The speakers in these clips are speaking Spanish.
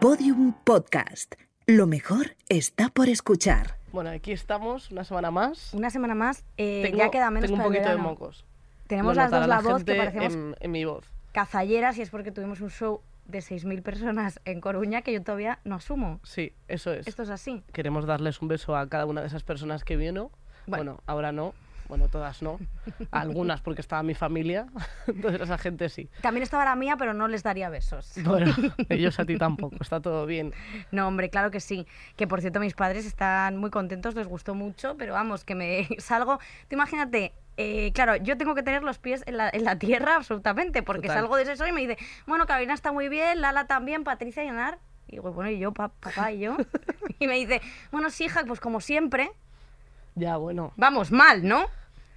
Podium Podcast. Lo mejor está por escuchar. Bueno, aquí estamos una semana más. Una semana más, eh, Tengo, ya queda menos tengo un para el poquito de mocos. Tenemos Lo las dos la voz que parecemos en, en mi voz. cazalleras y es porque tuvimos un show de 6.000 personas en Coruña que yo todavía no asumo. Sí, eso es. Esto es así. Queremos darles un beso a cada una de esas personas que vino. Bueno. Bueno, ahora no. Bueno, todas no. Algunas porque estaba mi familia. Entonces esa gente sí. También estaba la mía, pero no les daría besos. Bueno, ellos a ti tampoco. Está todo bien. No, hombre, claro que sí. Que por cierto, mis padres están muy contentos, les gustó mucho, pero vamos, que me salgo. Tú imagínate. eh, claro, yo tengo que tener los pies en la, en la tierra absolutamente, porque Total. salgo de ese show y me dice, bueno, Carolina está muy bien, Lala también, Patricia y Anar. Y digo, bueno, y yo, pa- papá y yo. y me dice, bueno, sí, hija, pues como siempre, Ya, bueno. vamos, mal, ¿no?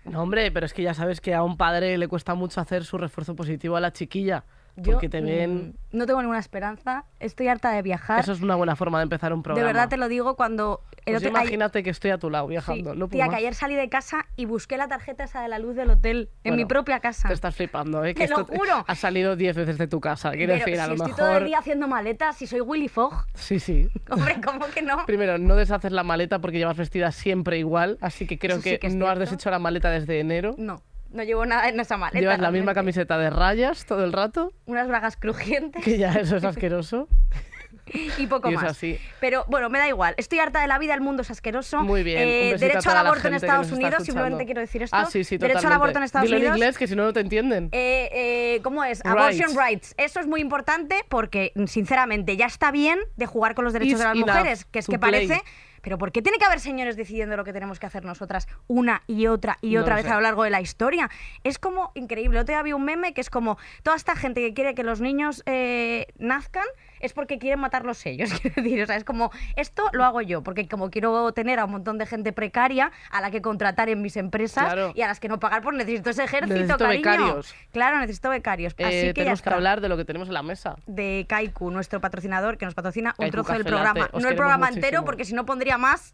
No, hombre, pero es que ya sabes que a un padre le cuesta mucho hacer su refuerzo positivo a la chiquilla. Yo porque te ven... mm, no tengo ninguna esperanza, estoy harta de viajar. Eso es una buena forma de empezar un de programa. verdad te lo digo cuando... el Pues otro- imagínate que estoy a tu lado sí, viajando. no tía, que ayer salí de casa y busqué la tarjeta esa de la luz del hotel en mi propia casa. Te estás flipando, ¿eh? Que Te lo juro. ha salido 10 veces de tu casa. Quiero Pero decir, a si lo estoy mejor. todo el día haciendo maletas, si soy Willy Fogg, Sí, sí. hombre, ¿cómo que no? Primero, no deshaces la maleta porque llevas vestida siempre igual, así que creo sí que, no has deshecho la maleta desde enero. No, no llevo nada en esa maleta. Llevas la misma camiseta de rayas todo el rato, Unas bragas crujientes que ya eso es asqueroso. y poco y más. así. Pero bueno, me da igual. Estoy harta de la vida, el mundo es asqueroso. Muy bien. Eh, derecho al aborto en Estados Unidos, simplemente quiero decir esto. Ah, sí, sí, derecho al aborto en Estados Unidos. en inglés, que si no, no te entienden. Eh, eh, ¿Cómo es? Rights. Abortion rights. Eso es muy importante porque, sinceramente, ya está bien de jugar con los derechos de las mujeres, que es que play. parece... Pero ¿por qué tiene que haber señores decidiendo lo que tenemos que hacer nosotras una y otra y No otra vez sé. a lo largo de la historia? Es como increíble. Otro día vi un meme que es como toda esta gente que quiere que los niños eh, nazcan es porque quieren matarlos ellos. Quiero decir, o sea, es como esto lo hago yo, porque como quiero tener a un montón de gente precaria a la que contratar en mis empresas Claro. y a las que no pagar, pues necesito ese ejército, Necesito cariño. becarios. Claro, necesito becarios. Eh, Así que ya tenemos que está. hablar de lo que tenemos en la mesa. De Kaiku, nuestro patrocinador, que nos patrocina un Kaiku trozo del programa. os No el programa muchísimo. entero, porque si no pondría más.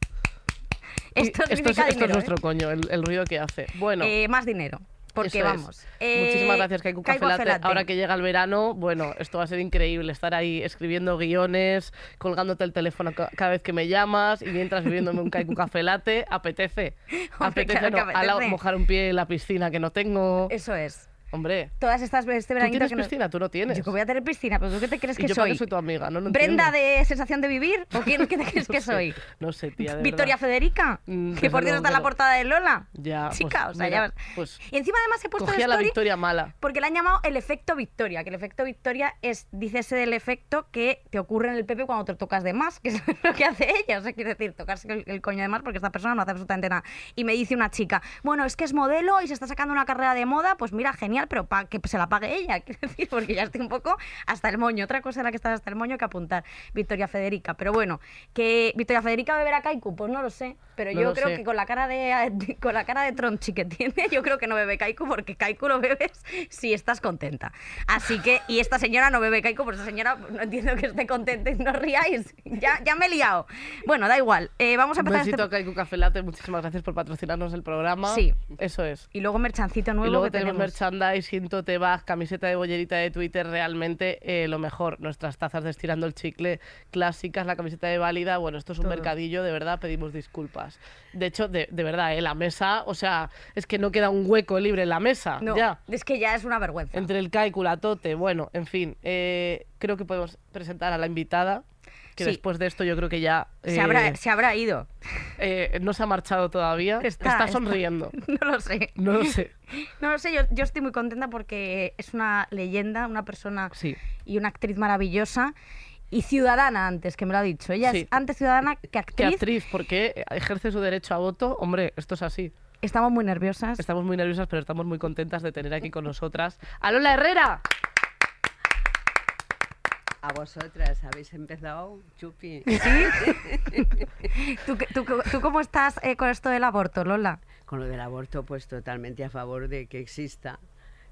Y Esto, esto, es, esto es nuestro ¿eh? coño, el, el ruido que hace. Bueno. Eh, más dinero. Porque Eso vamos. eh, Muchísimas gracias, Kaiku. Latte. Ahora que llega el verano, bueno, esto va a ser increíble. Estar ahí escribiendo guiones, colgándote el teléfono ca- cada vez que me llamas y mientras bebiéndome un Kaiku Café Latte, apetece. Hombre, apetece, claro no, apetece. mojar un pie en la piscina que no tengo. Eso es. Hombre, Todas estas este ¿tú tienes que no- piscina? Tú no tienes. Yo que voy a tener piscina, pero ¿tú qué te crees ¿Y que yo soy? qué soy tu amiga? No lo ¿Brenda entiendo. de sensación de vivir? ¿O quién qué te crees No que sé, soy? No sé, tía, de ¿Victoria verdad. Federica? Mm, que por Dios está en la no. portada de Lola. Ya, Chica, pues, o sea, mira, ya pues, Y encima además he puesto Cogía en la victoria mala. Porque le han llamado el efecto Victoria, que el efecto Victoria es, dícese del efecto que te ocurre en el Pepe cuando te tocas de más, que es lo que hace ella. O sea, quiere decir, tocarse el, el coño de más porque esta persona no hace absolutamente nada. Y me dice una chica, bueno, es que es modelo y se está sacando una carrera de moda, pues mira, genial, pero pa que se la pague ella. Quiero decir, porque ya estoy un poco hasta el moño. Otra cosa en la que estás hasta el moño que apuntar, Victoria Federica. Pero bueno, que Victoria Federica beberá Kaiku, pues no lo sé. Pero No yo creo sé. que con la cara de con la cara de tronchi que tiene, yo creo que no bebe Kaiku porque Kaiku lo bebes si estás contenta. Así que, y esta señora no bebe Kaiku, por esa señora no entiendo que esté contenta y no ríais. Ya, ya me he liado. Bueno, da igual. Eh, vamos a Un empezar besito este... a Kaiku Café Latte, muchísimas gracias por patrocinarnos el programa. Sí. Eso es. Y luego merchancito nuevo Y luego que tenemos, tenemos. merchandising, tote bag, camiseta de bollerita de Twitter, realmente eh, lo mejor. Nuestras tazas de estirando el chicle clásicas, la camiseta de válida. Bueno, esto es un Todo. mercadillo, de verdad, pedimos disculpas. De hecho, de, de verdad, eh, la mesa, o sea, es que no queda un hueco libre en la mesa. No, Ya. es que ya es una vergüenza. Entre el la tote, bueno, en fin. eh, creo que podemos presentar a la invitada. Que Sí. después de esto yo creo que ya Se, eh, habrá, se habrá ido. eh, no se ha marchado todavía. Está- Está, está- sonriendo. No lo sé. No lo sé. No lo sé, yo, yo estoy muy contenta porque es una leyenda, una persona Sí. y una actriz maravillosa. Y ciudadana antes, que me lo ha dicho. Ella Sí. es antes ciudadana que Que actriz. actriz, porque ejerce su derecho a voto. Hombre, esto es así. Estamos muy nerviosas. Estamos muy nerviosas, pero estamos muy contentas de tener aquí con nosotras a Lola Herrera. A vosotras, habéis empezado, Chupi. ¿Tú, qué- tú- tú cómo estás eh, con esto del aborto, Lola? Con lo del aborto, pues totalmente a favor de que exista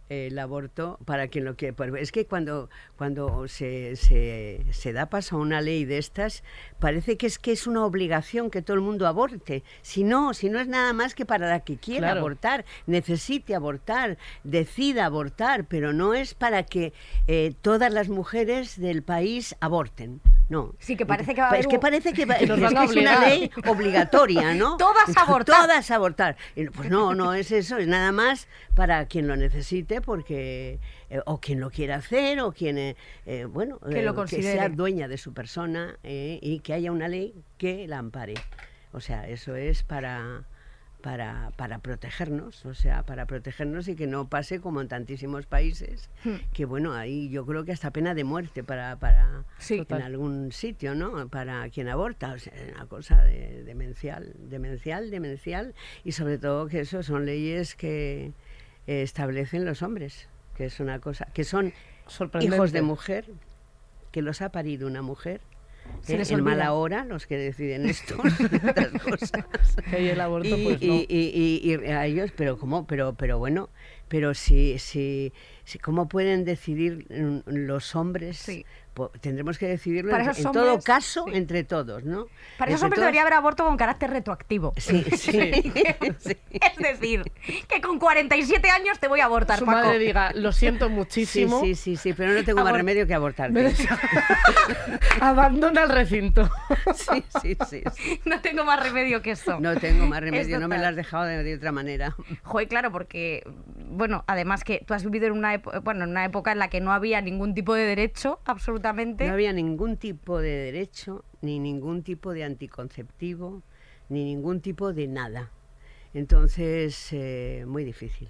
el aborto para quien lo quiera. Pues es que cuando, cuando se, se, se da paso a una ley de estas, parece que es que es una obligación que todo el mundo aborte. Si no, si no es nada más que para la que quiera Claro. abortar, necesite abortar, decida abortar, pero no es para que eh, todas las mujeres del país aborten. No. Sí, que parece que va a haber Es que parece que, va- es que una ley obligatoria, ¿no? Todas abortar. Todas abortar. Pues no, no es eso, es nada más para quien lo necesite, porque eh, o quien lo quiera hacer, o quien, eh, eh, bueno, Que lo sea dueña de su persona y que haya una ley que la ampare. O sea, eso es para... Para, para protegernos, o sea, para protegernos y que no pase como en tantísimos países, Hmm. que bueno, ahí yo creo que hasta pena de muerte para, para Sí. en algún sitio, ¿no? Para quien aborta, o sea, una cosa de- demencial, demencial, demencial, y sobre todo que eso son leyes que eh, establecen los hombres, que es una cosa, que son hijos de mujer, que los ha parido una mujer. Se les en olvida. mala hora los que deciden esto, estas cosas Que el aborto, y, pues no. y- y- y- y a ellos, pero cómo, pero, pero bueno, pero si, si, si cómo pueden decidir mm, los hombres, Sí. Tendremos que decidirlo en, todo caso sí. entre todos, ¿no? Para esos hombres todos- debería haber aborto con carácter retroactivo. Sí, sí, sí. Es decir, que con 47 años te voy a abortar, Su Paco. madre diga, lo siento muchísimo, sí, sí, sí, pero no tengo más remedio que abortarte. abandona el recinto. Sí, sí, sí, sí. No tengo más remedio que eso. No tengo más remedio, no me lo has dejado de, de otra manera. Joder, claro, porque, bueno, además que tú has vivido en una, bueno, en una época en la que no había ningún tipo de derecho, absolutamente. No había ningún tipo de derecho, ni ningún tipo de anticonceptivo, ni ningún tipo de nada. Entonces, eh, muy difícil.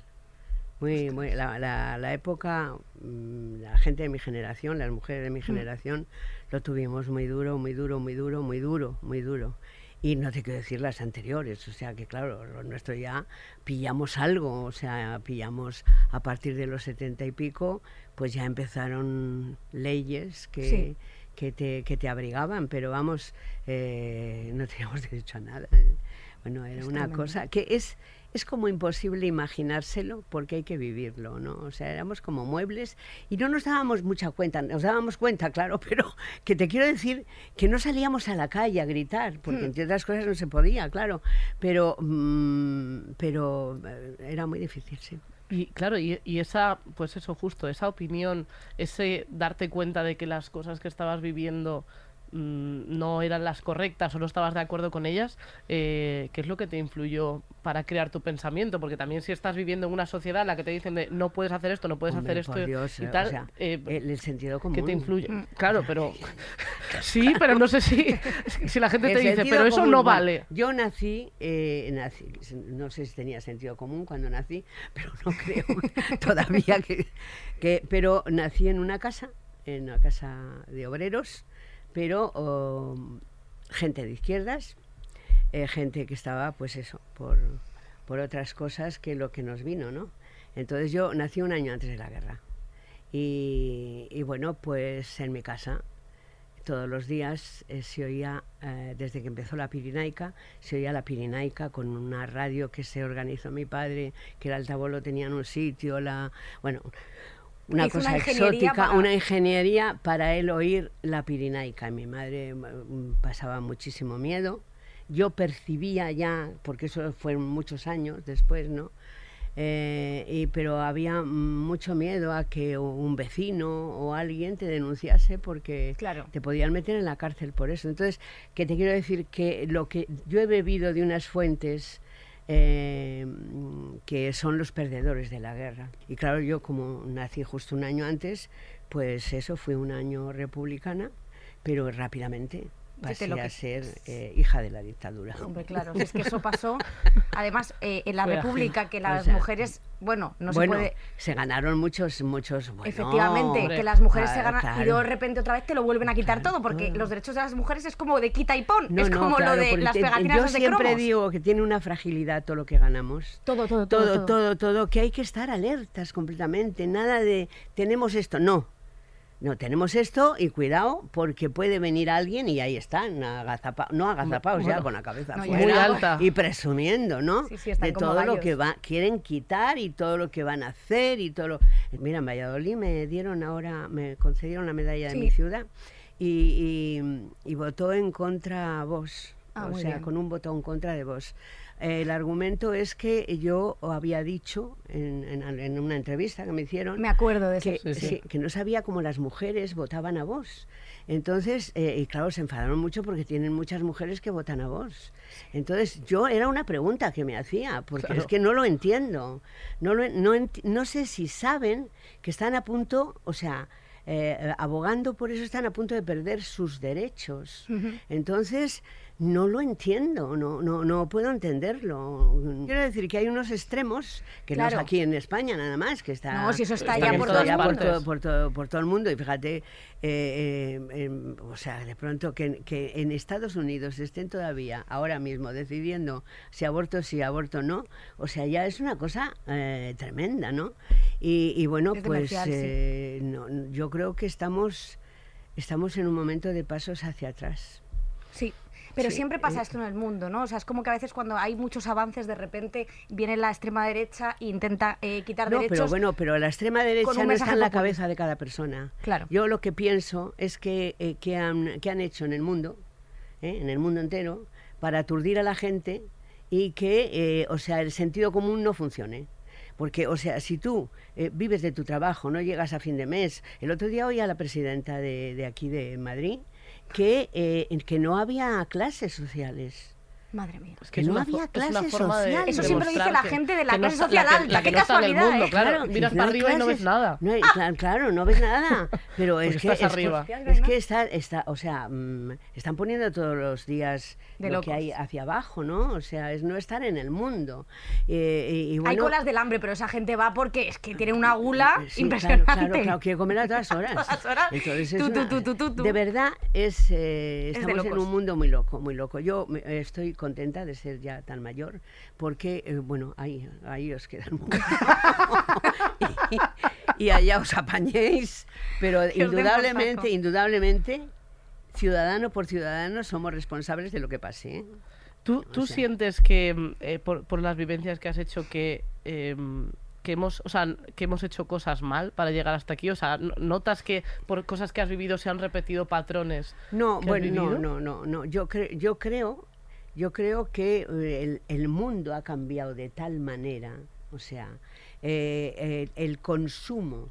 Muy, muy, la, la- la época, mm, la gente de mi generación, las mujeres de mi generación, lo tuvimos muy duro, muy duro, muy duro, muy duro, muy duro. Y no te quiero decir las anteriores, o sea que claro, lo nuestro ya pillamos algo, o sea, pillamos a partir de los setenta y pico, pues ya empezaron leyes que, Sí. que, te, que te abrigaban, pero vamos, eh, no teníamos derecho a nada. Bueno, era una cosa que es, es como imposible imaginárselo porque hay que vivirlo, ¿no? O sea, éramos como muebles y no nos dábamos mucha cuenta, nos dábamos cuenta, claro, pero que te quiero decir que no salíamos a la calle a gritar, porque Hmm. entre otras cosas no se podía, claro, pero, mm, pero eh, era muy difícil, sí. Y claro, y, y esa, pues eso justo, esa opinión, ese darte cuenta de que las cosas que estabas viviendo mm, no eran las correctas o no estabas de acuerdo con ellas, eh, ¿qué es lo que te influyó para crear tu pensamiento? Porque también si estás viviendo en una sociedad en la que te dicen de no puedes hacer esto, no puedes Hombre, hacer esto Dios, y eh, tal, o sea, eh, el, sentido común. ¿qué te influye? Mm. Claro, pero sí, pero no sé si, si la gente El te dice, pero eso común, no vale. Yo nací, eh, nací, no sé si tenía sentido común cuando nací, pero no creo todavía que, que- Pero nací en una casa, en una casa de obreros, pero oh, gente de izquierdas, eh, gente que estaba, pues eso, por, por otras cosas que lo que nos vino, ¿no? Entonces yo nací un año antes de la guerra. Y, y bueno, pues en mi casa todos los días eh, se oía, eh, desde que empezó la Pirinaica, se oía la Pirinaica con una radio que se organizó mi padre, que el altavoz lo tenía en un sitio, la, bueno, una Hizo cosa exótica, para- una ingeniería para él oír la Pirinaica. Mi madre mm, pasaba muchísimo miedo. Yo percibía ya, porque eso fue muchos años después, ¿no? Eh, y, pero había mucho miedo a que un vecino o alguien te denunciase porque Claro. te podían meter en la cárcel por eso. Entonces, que te quiero decir que lo que yo he bebido de unas fuentes eh, que son los perdedores de la guerra. Y claro, yo como nací justo un año antes, pues eso fue un año republicana, pero rápidamente pasé lo que- a ser eh, hija de la dictadura. Hombre, claro, es que eso pasó. Además, eh, en la Fue República, que O las sea, mujeres, bueno, no bueno, se puede. se ganaron muchos, muchos. bueno, Efectivamente, hombre. que las mujeres se Ah, ganan y claro. luego de repente otra vez te lo vuelven a quitar Claro, todo, porque los derechos de las mujeres es como de quita y pon, No, es no, como claro, lo de las pegatinas Yo de siempre cromos. digo que tiene una fragilidad todo lo que ganamos. Todo, todo, todo, todo, todo. todo, todo, que hay que estar alertas completamente. Nada de tenemos esto, no. No, tenemos esto y cuidado porque puede venir alguien y ahí están, agazapa- no agazapados ya con la cabeza no, fuera muy alta. y presumiendo, ¿no? Sí, sí, de todo lo que va, quieren quitar y todo lo que van a hacer y todo lo... Mira, en Valladolid me dieron ahora, me concedieron la medalla de mi ciudad y, y- y votó en contra Vox. Ah, o sea, bien. con un voto en contra de Vox. El argumento es que yo había dicho en, en- en una entrevista que me hicieron Me acuerdo de eso. que, Sí, sí. que no sabía cómo las mujeres votaban a vos. Entonces, eh, y claro, se enfadaron mucho porque tienen muchas mujeres que votan a vos. Entonces, yo era una pregunta que me hacía, porque Claro. es que no lo entiendo. No, lo, no, enti- no sé si saben que están a punto, o sea, eh, abogando por eso están a punto de perder sus derechos. Entonces, no lo entiendo, no, no, no puedo entenderlo. Quiero decir que hay unos extremos, que no es aquí en España nada más, que está... No, si eso está Está ya en por todo, por, todo, por todo el mundo. Y fíjate, eh, eh, em, o sea, de pronto que, que en Estados Unidos estén todavía ahora mismo decidiendo si aborto sí, aborto no, o sea, ya es una cosa eh, tremenda, ¿no? Y, y bueno, Es pues sí. eh, no, yo creo que estamos, estamos en un momento de pasos hacia atrás. Sí. Pero Sí, siempre pasa esto en el mundo, ¿no? O sea, es como que a veces cuando hay muchos avances, de repente viene la extrema derecha e intenta eh, quitar No, derechos. pero bueno, pero la extrema derecha no está en la cabeza de cada persona. Claro. Yo lo que pienso es que, eh, que, han, que han hecho en el mundo, ¿eh? en el mundo entero, para aturdir a la gente y que, eh, o sea, el sentido común no funcione. Porque, o sea, si tú eh, vives de tu trabajo, no llegas a fin de mes. El otro día oí a la presidenta de, de aquí de Madrid que, eh, que no había clases sociales. Madre mía. Es que es no una había fo- es clases forma de sociales. Eso siempre dice demostrar la que- gente de la que no clase está- social la que- alta, la qué que no está en el casualidad, mundo, ¿eh? claro. miras no para hay arriba y no ves clases, nada. no hay- cla- claro, no ves nada. Pero es que, estás es que- arriba. es que está, está, o sea, mm, están poniendo todos los días De lo que locos. hay hacia abajo, ¿no? O sea, es no estar en el mundo. Eh, y, y Hay bueno, colas del hambre, pero esa gente va porque es que tiene una gula Sí, impresionante. Claro, claro, claro, quiere comer a todas horas. Todas horas. Entonces es Tú, tú, una- tú, tú, tú, tú. De verdad, es, eh, Es de estamos en un mundo muy loco, muy loco. Yo me- estoy contenta de ser ya tan mayor, porque, eh, bueno, ahí, ahí os queda el mundo. y, y allá os apañéis, pero indudablemente, indudablemente, ciudadano por ciudadano, somos responsables de lo que pase. ¿eh? ¿Tú, tú sea- sientes que, eh, por, por las vivencias que has hecho, que, em, que, hemos, o sea, que hemos hecho cosas mal para llegar hasta aquí? O sea, ¿no- ¿notas que por cosas que has vivido se han repetido patrones? No, bueno, no, no, no, no. Yo, cre- yo creo, yo creo que eh, el, el mundo ha cambiado de tal manera, o sea, eh, eh, el consumo,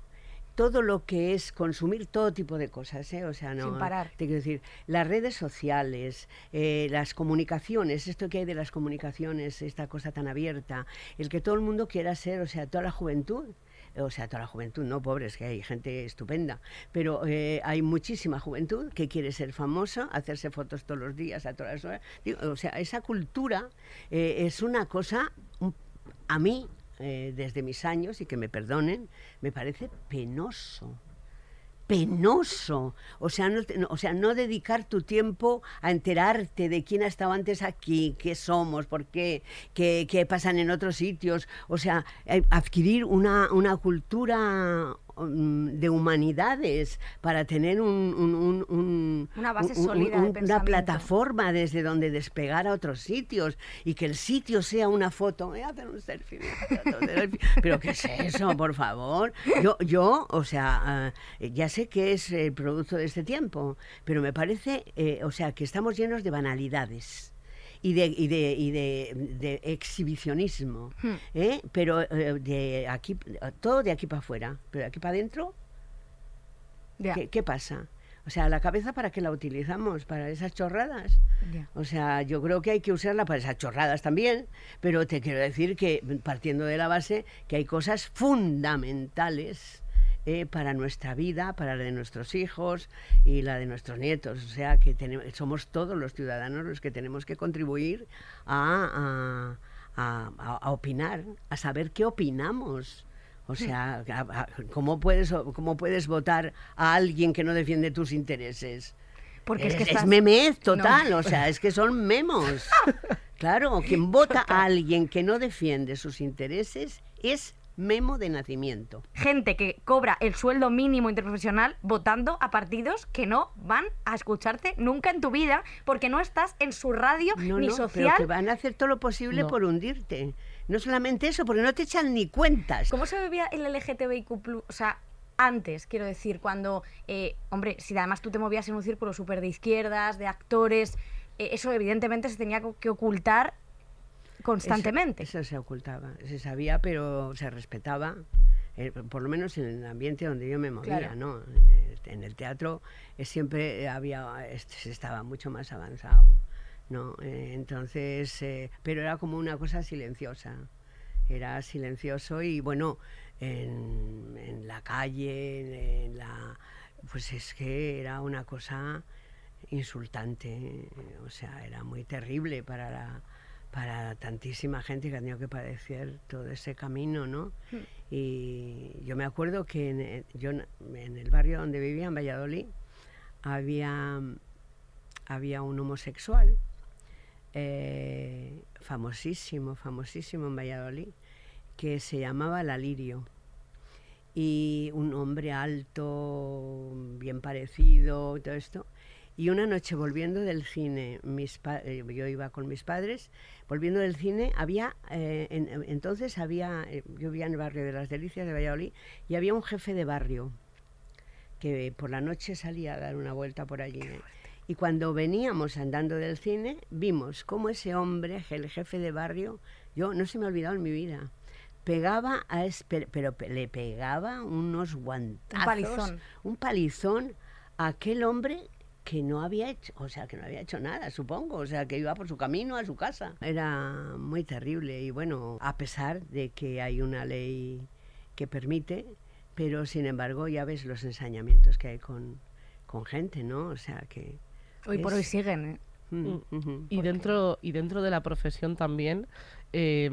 todo lo que es consumir todo tipo de cosas, ¿eh? o sea, no, Sin parar. te quiero decir, las redes sociales, eh, las comunicaciones, esto que hay de las comunicaciones, esta cosa tan abierta, el que todo el mundo quiera ser, o sea, toda la juventud, o sea, toda la juventud, no pobres, que hay gente estupenda, pero eh, hay muchísima juventud que quiere ser famosa, hacerse fotos todos los días, a todas las horas. Digo, o sea, esa cultura eh, es una cosa, a mí, eh, desde mis años, y que me perdonen, me parece penoso penoso. O sea, no, o sea, no dedicar tu tiempo a enterarte de quién ha estado antes aquí, qué somos, por qué, qué, qué pasan en otros sitios. O sea, eh, adquirir una, una cultura de humanidades para tener un, un- un- un- Una base sólida de una plataforma desde donde despegar a otros sitios y que el sitio sea una foto. Voy a hacer un selfie. voy a hacer selfie. Pero ¿qué es eso, por favor? Yo, yo o sea, ah, ya sé que es el producto de este tiempo, pero me parece, eh, o sea, que estamos llenos de banalidades y de, y de, y de, de exhibicionismo, Hmm. ¿eh? pero eh, de aquí, todo de aquí para afuera, pero de aquí para adentro, ¿qué, qué pasa? O sea, la cabeza para qué la utilizamos, para esas chorradas. O sea, yo creo que hay que usarla para esas chorradas también, pero te quiero decir que partiendo de la base que hay cosas fundamentales eh, para nuestra vida, para la de nuestros hijos y la de nuestros nietos. O sea, que tenemos, somos todos los ciudadanos los que tenemos que contribuir a, a- a- a- opinar, a saber qué opinamos. O sea, ¿cómo puedes, cómo puedes votar a alguien que no defiende tus intereses? Porque es que es, estás... memez total, o sea, es que son memos. Claro, quien vota a alguien que no defiende sus intereses es memo de nacimiento. gente que cobra el sueldo mínimo interprofesional votando a partidos que no van a escucharte nunca en tu vida porque no estás en su radio No, ni no, pero social. que van a hacer todo lo posible No. por hundirte. No solamente eso, porque no te echan ni cuentas. ¿Cómo se vivía el LGTBIQ+, o sea, antes, quiero decir, cuando, eh, hombre, si además tú te movías en un círculo súper de izquierdas, de actores, eh, eso evidentemente se tenía que ocultar constantemente. Eso, eso se ocultaba, se sabía, pero se respetaba. eh, por lo menos en el ambiente donde yo me movía, Claro. ¿no? En el, teatro eh, siempre había, se estaba mucho más avanzado, ¿no? Eh, entonces, eh, pero era como una cosa silenciosa, era silencioso y bueno, en, en la calle, en, en la, pues es que era una cosa insultante, o sea, era muy terrible para la, para tantísima gente que ha tenido que padecer todo ese camino, ¿no? Y yo me acuerdo que en, yo en el barrio donde vivía, en Valladolid, había, había un homosexual eh, famosísimo, famosísimo en Valladolid, que se llamaba Lalirio. Y un hombre alto, bien parecido, todo esto. Y una noche volviendo del cine, mis pa- eh, yo iba con mis padres, volviendo del cine, había, eh, en- en- entonces había, eh, yo vivía en el barrio de las Delicias de Valladolid, y había un jefe de barrio que por la noche salía a dar una vuelta por allí. ¿eh? Y cuando veníamos andando del cine, vimos cómo ese hombre, el jefe de barrio, yo no se me ha olvidado en mi vida, pegaba a es- pero, pero pe- le pegaba unos guantazos, palizón. un palizón a aquel hombre que no había hecho, o sea, que no había hecho nada, supongo, o sea, que iba por su camino a su casa. Era muy terrible y bueno, a pesar de que hay una ley que permite, pero sin embargo ya ves los ensañamientos que hay con, con gente, ¿no? O sea que... Hoy por hoy siguen, ¿eh? Mm, ujú. Y dentro, y dentro de la profesión también, eh,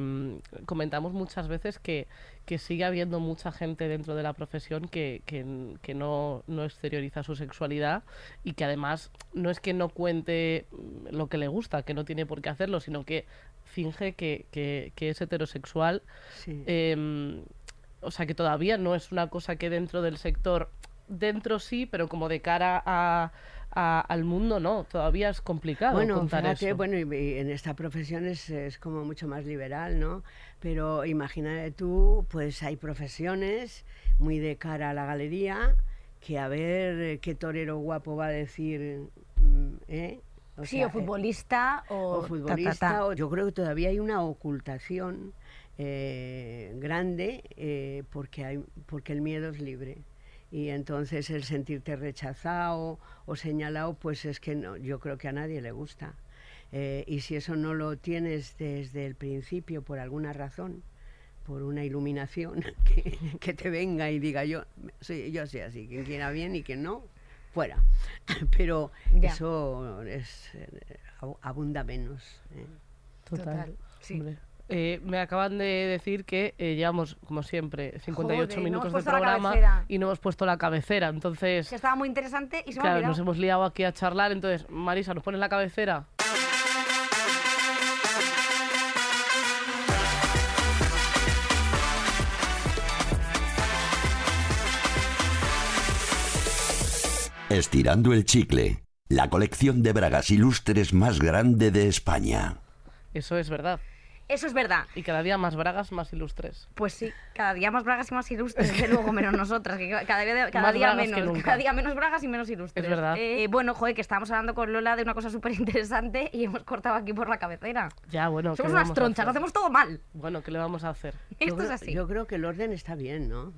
comentamos muchas veces que, que sigue habiendo mucha gente dentro de la profesión que, que, que no, no exterioriza su sexualidad y que además no es que no cuente mm, lo que le gusta, que no tiene por qué hacerlo, sino que finge que, que, que es heterosexual. Sí. Eh, o sea que todavía no es una cosa que dentro del sector, dentro sí, pero como de cara a, a- al mundo no, todavía es complicado bueno, contar fíjate, eso. bueno, y, y en esta profesión es, es como mucho más liberal, ¿no? Pero imagínate tú, pues hay profesiones muy de cara a la galería, que a ver qué torero guapo va a decir, mm, ¿eh? O sí, sea, o eh, futbolista o, o ta, ta, futbolista, ta. o- yo creo que todavía hay una ocultación eh, grande eh, porque, hay, porque el miedo es libre. Y entonces el sentirte rechazado o señalado, pues es que no, yo creo que a nadie le gusta. Eh, y si eso no lo tienes desde el principio por alguna razón, por una iluminación que, que te venga y diga yo, soy, yo soy así, quien quiera bien y quien no, fuera. Pero Ya. eso es, eh, abu- abunda menos. ¿eh? Total. Total, sí. hombre. Eh, me acaban de decir que eh, llevamos, como siempre, 58 Joder, no minutos de programa y no hemos puesto la cabecera. Entonces, Que estaba muy interesante y se me ha claro, nos hemos liado aquí a charlar. Entonces, Marisa, ¿nos pones la cabecera? Estirando el chicle, la colección de bragas ilustres más grande de España. Eso es verdad. Eso es verdad. Y cada día más bragas, más ilustres. Pues sí, cada día más bragas y más ilustres, desde luego, menos nosotras, que cada día, cada día menos, cada día menos bragas y menos ilustres. Es verdad. Eh, bueno, joder, que estábamos hablando con Lola de una cosa súper interesante y hemos cortado aquí por la cabecera. Ya, bueno. ¿qué Somos unas tronchas, lo hacemos todo mal. Bueno, ¿qué le vamos a hacer? Yo Esto es creo- así. Yo creo que el orden está bien, ¿no?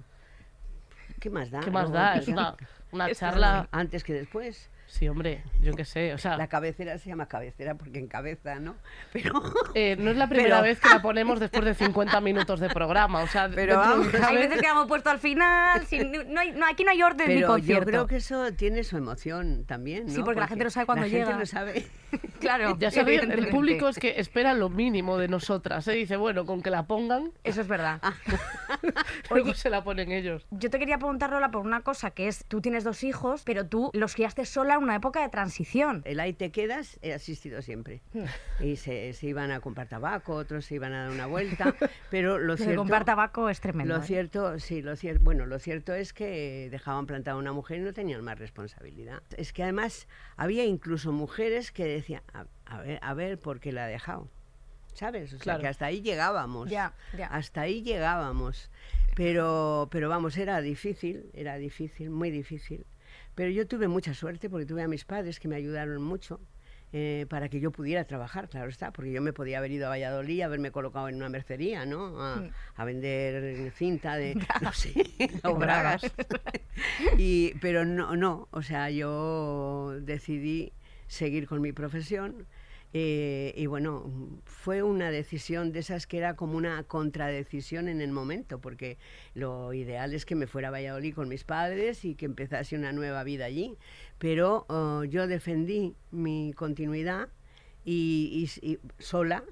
¿Qué más da? ¿Qué más da? Es una, una charla... Antes que después. Sí, hombre, yo qué sé. O sea, La cabecera se llama cabecera porque encabeza, ¿no? Pero, eh, no es la primera Pero- vez que la ponemos después de 50 minutos de programa. O sea, Pero de vamos, Hay veces que la hemos puesto al final, sin- no hay- no, aquí no hay orden ni pero yo concierto. creo que eso tiene su emoción también, ¿no? Sí, porque la gente no sabe cuándo la llega. gente no sabe. Claro, Ya sabéis, el público es que espera lo mínimo de nosotras. Se dice, bueno, con que la pongan, Eso es verdad. luego se la ponen ellos. Yo te quería preguntar, Lola, por una cosa, que es, tú tienes dos hijos, pero tú los criaste sola en una época de transición. El ahí te quedas he asistido siempre. Y se, se iban a comprar tabaco, otros se iban a dar una vuelta, pero lo cierto... comprar tabaco es tremendo. Lo ¿eh? cierto, sí, lo cierto, bueno, lo cierto es que dejaban plantada a una mujer y no tenían más responsabilidad. Es que además había incluso mujeres que decían, a, a ver, a ver, ¿por qué la ha dejado? ¿Sabes? O sea, Claro. que hasta ahí llegábamos. Ya, ya. Hasta ahí llegábamos. Pero, pero vamos, era difícil, era difícil, muy difícil. Pero yo tuve mucha suerte porque tuve a mis padres que me ayudaron mucho eh, para que yo pudiera trabajar, claro está, porque yo me podía haber ido a Valladolid haberme colocado en una mercería, ¿no? A, Mm. a vender cinta de, no sé, o bragas. y, pero no, no, o sea, yo decidí seguir con mi profesión. eh, y bueno, fue una decisión de esas que era como una contradecisión en el momento, porque lo ideal es que me fuera a Valladolid con mis padres y que empezase una nueva vida allí. Pero oh, yo defendí mi continuidad y, sola,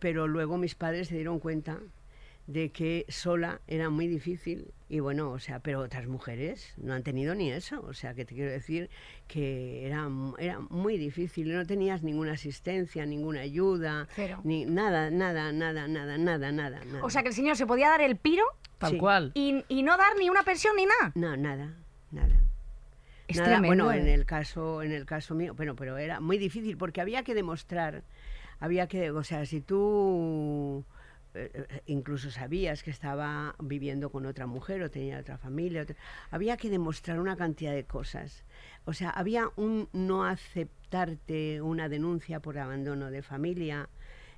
pero luego mis padres se dieron cuenta de que sola era muy difícil y bueno, o sea, pero otras mujeres no han tenido ni eso, o sea, que te quiero decir que era, era muy difícil, no tenías ninguna asistencia, ninguna ayuda, Cero. ni nada, nada, nada, nada, nada, nada, nada. O sea que el señor se podía dar el piro Tal Sí. cual. y, y no dar ni una pensión ni nada. no, nada, nada. Es Nada, tremendo, bueno, en ¿eh? el caso, en el caso mío, bueno, pero era muy difícil porque había que demostrar, había que, o sea, si tú incluso sabías que estaba viviendo con otra mujer o tenía otra familia, había que demostrar una cantidad de cosas. O sea, había un no aceptarte una denuncia por abandono de familia.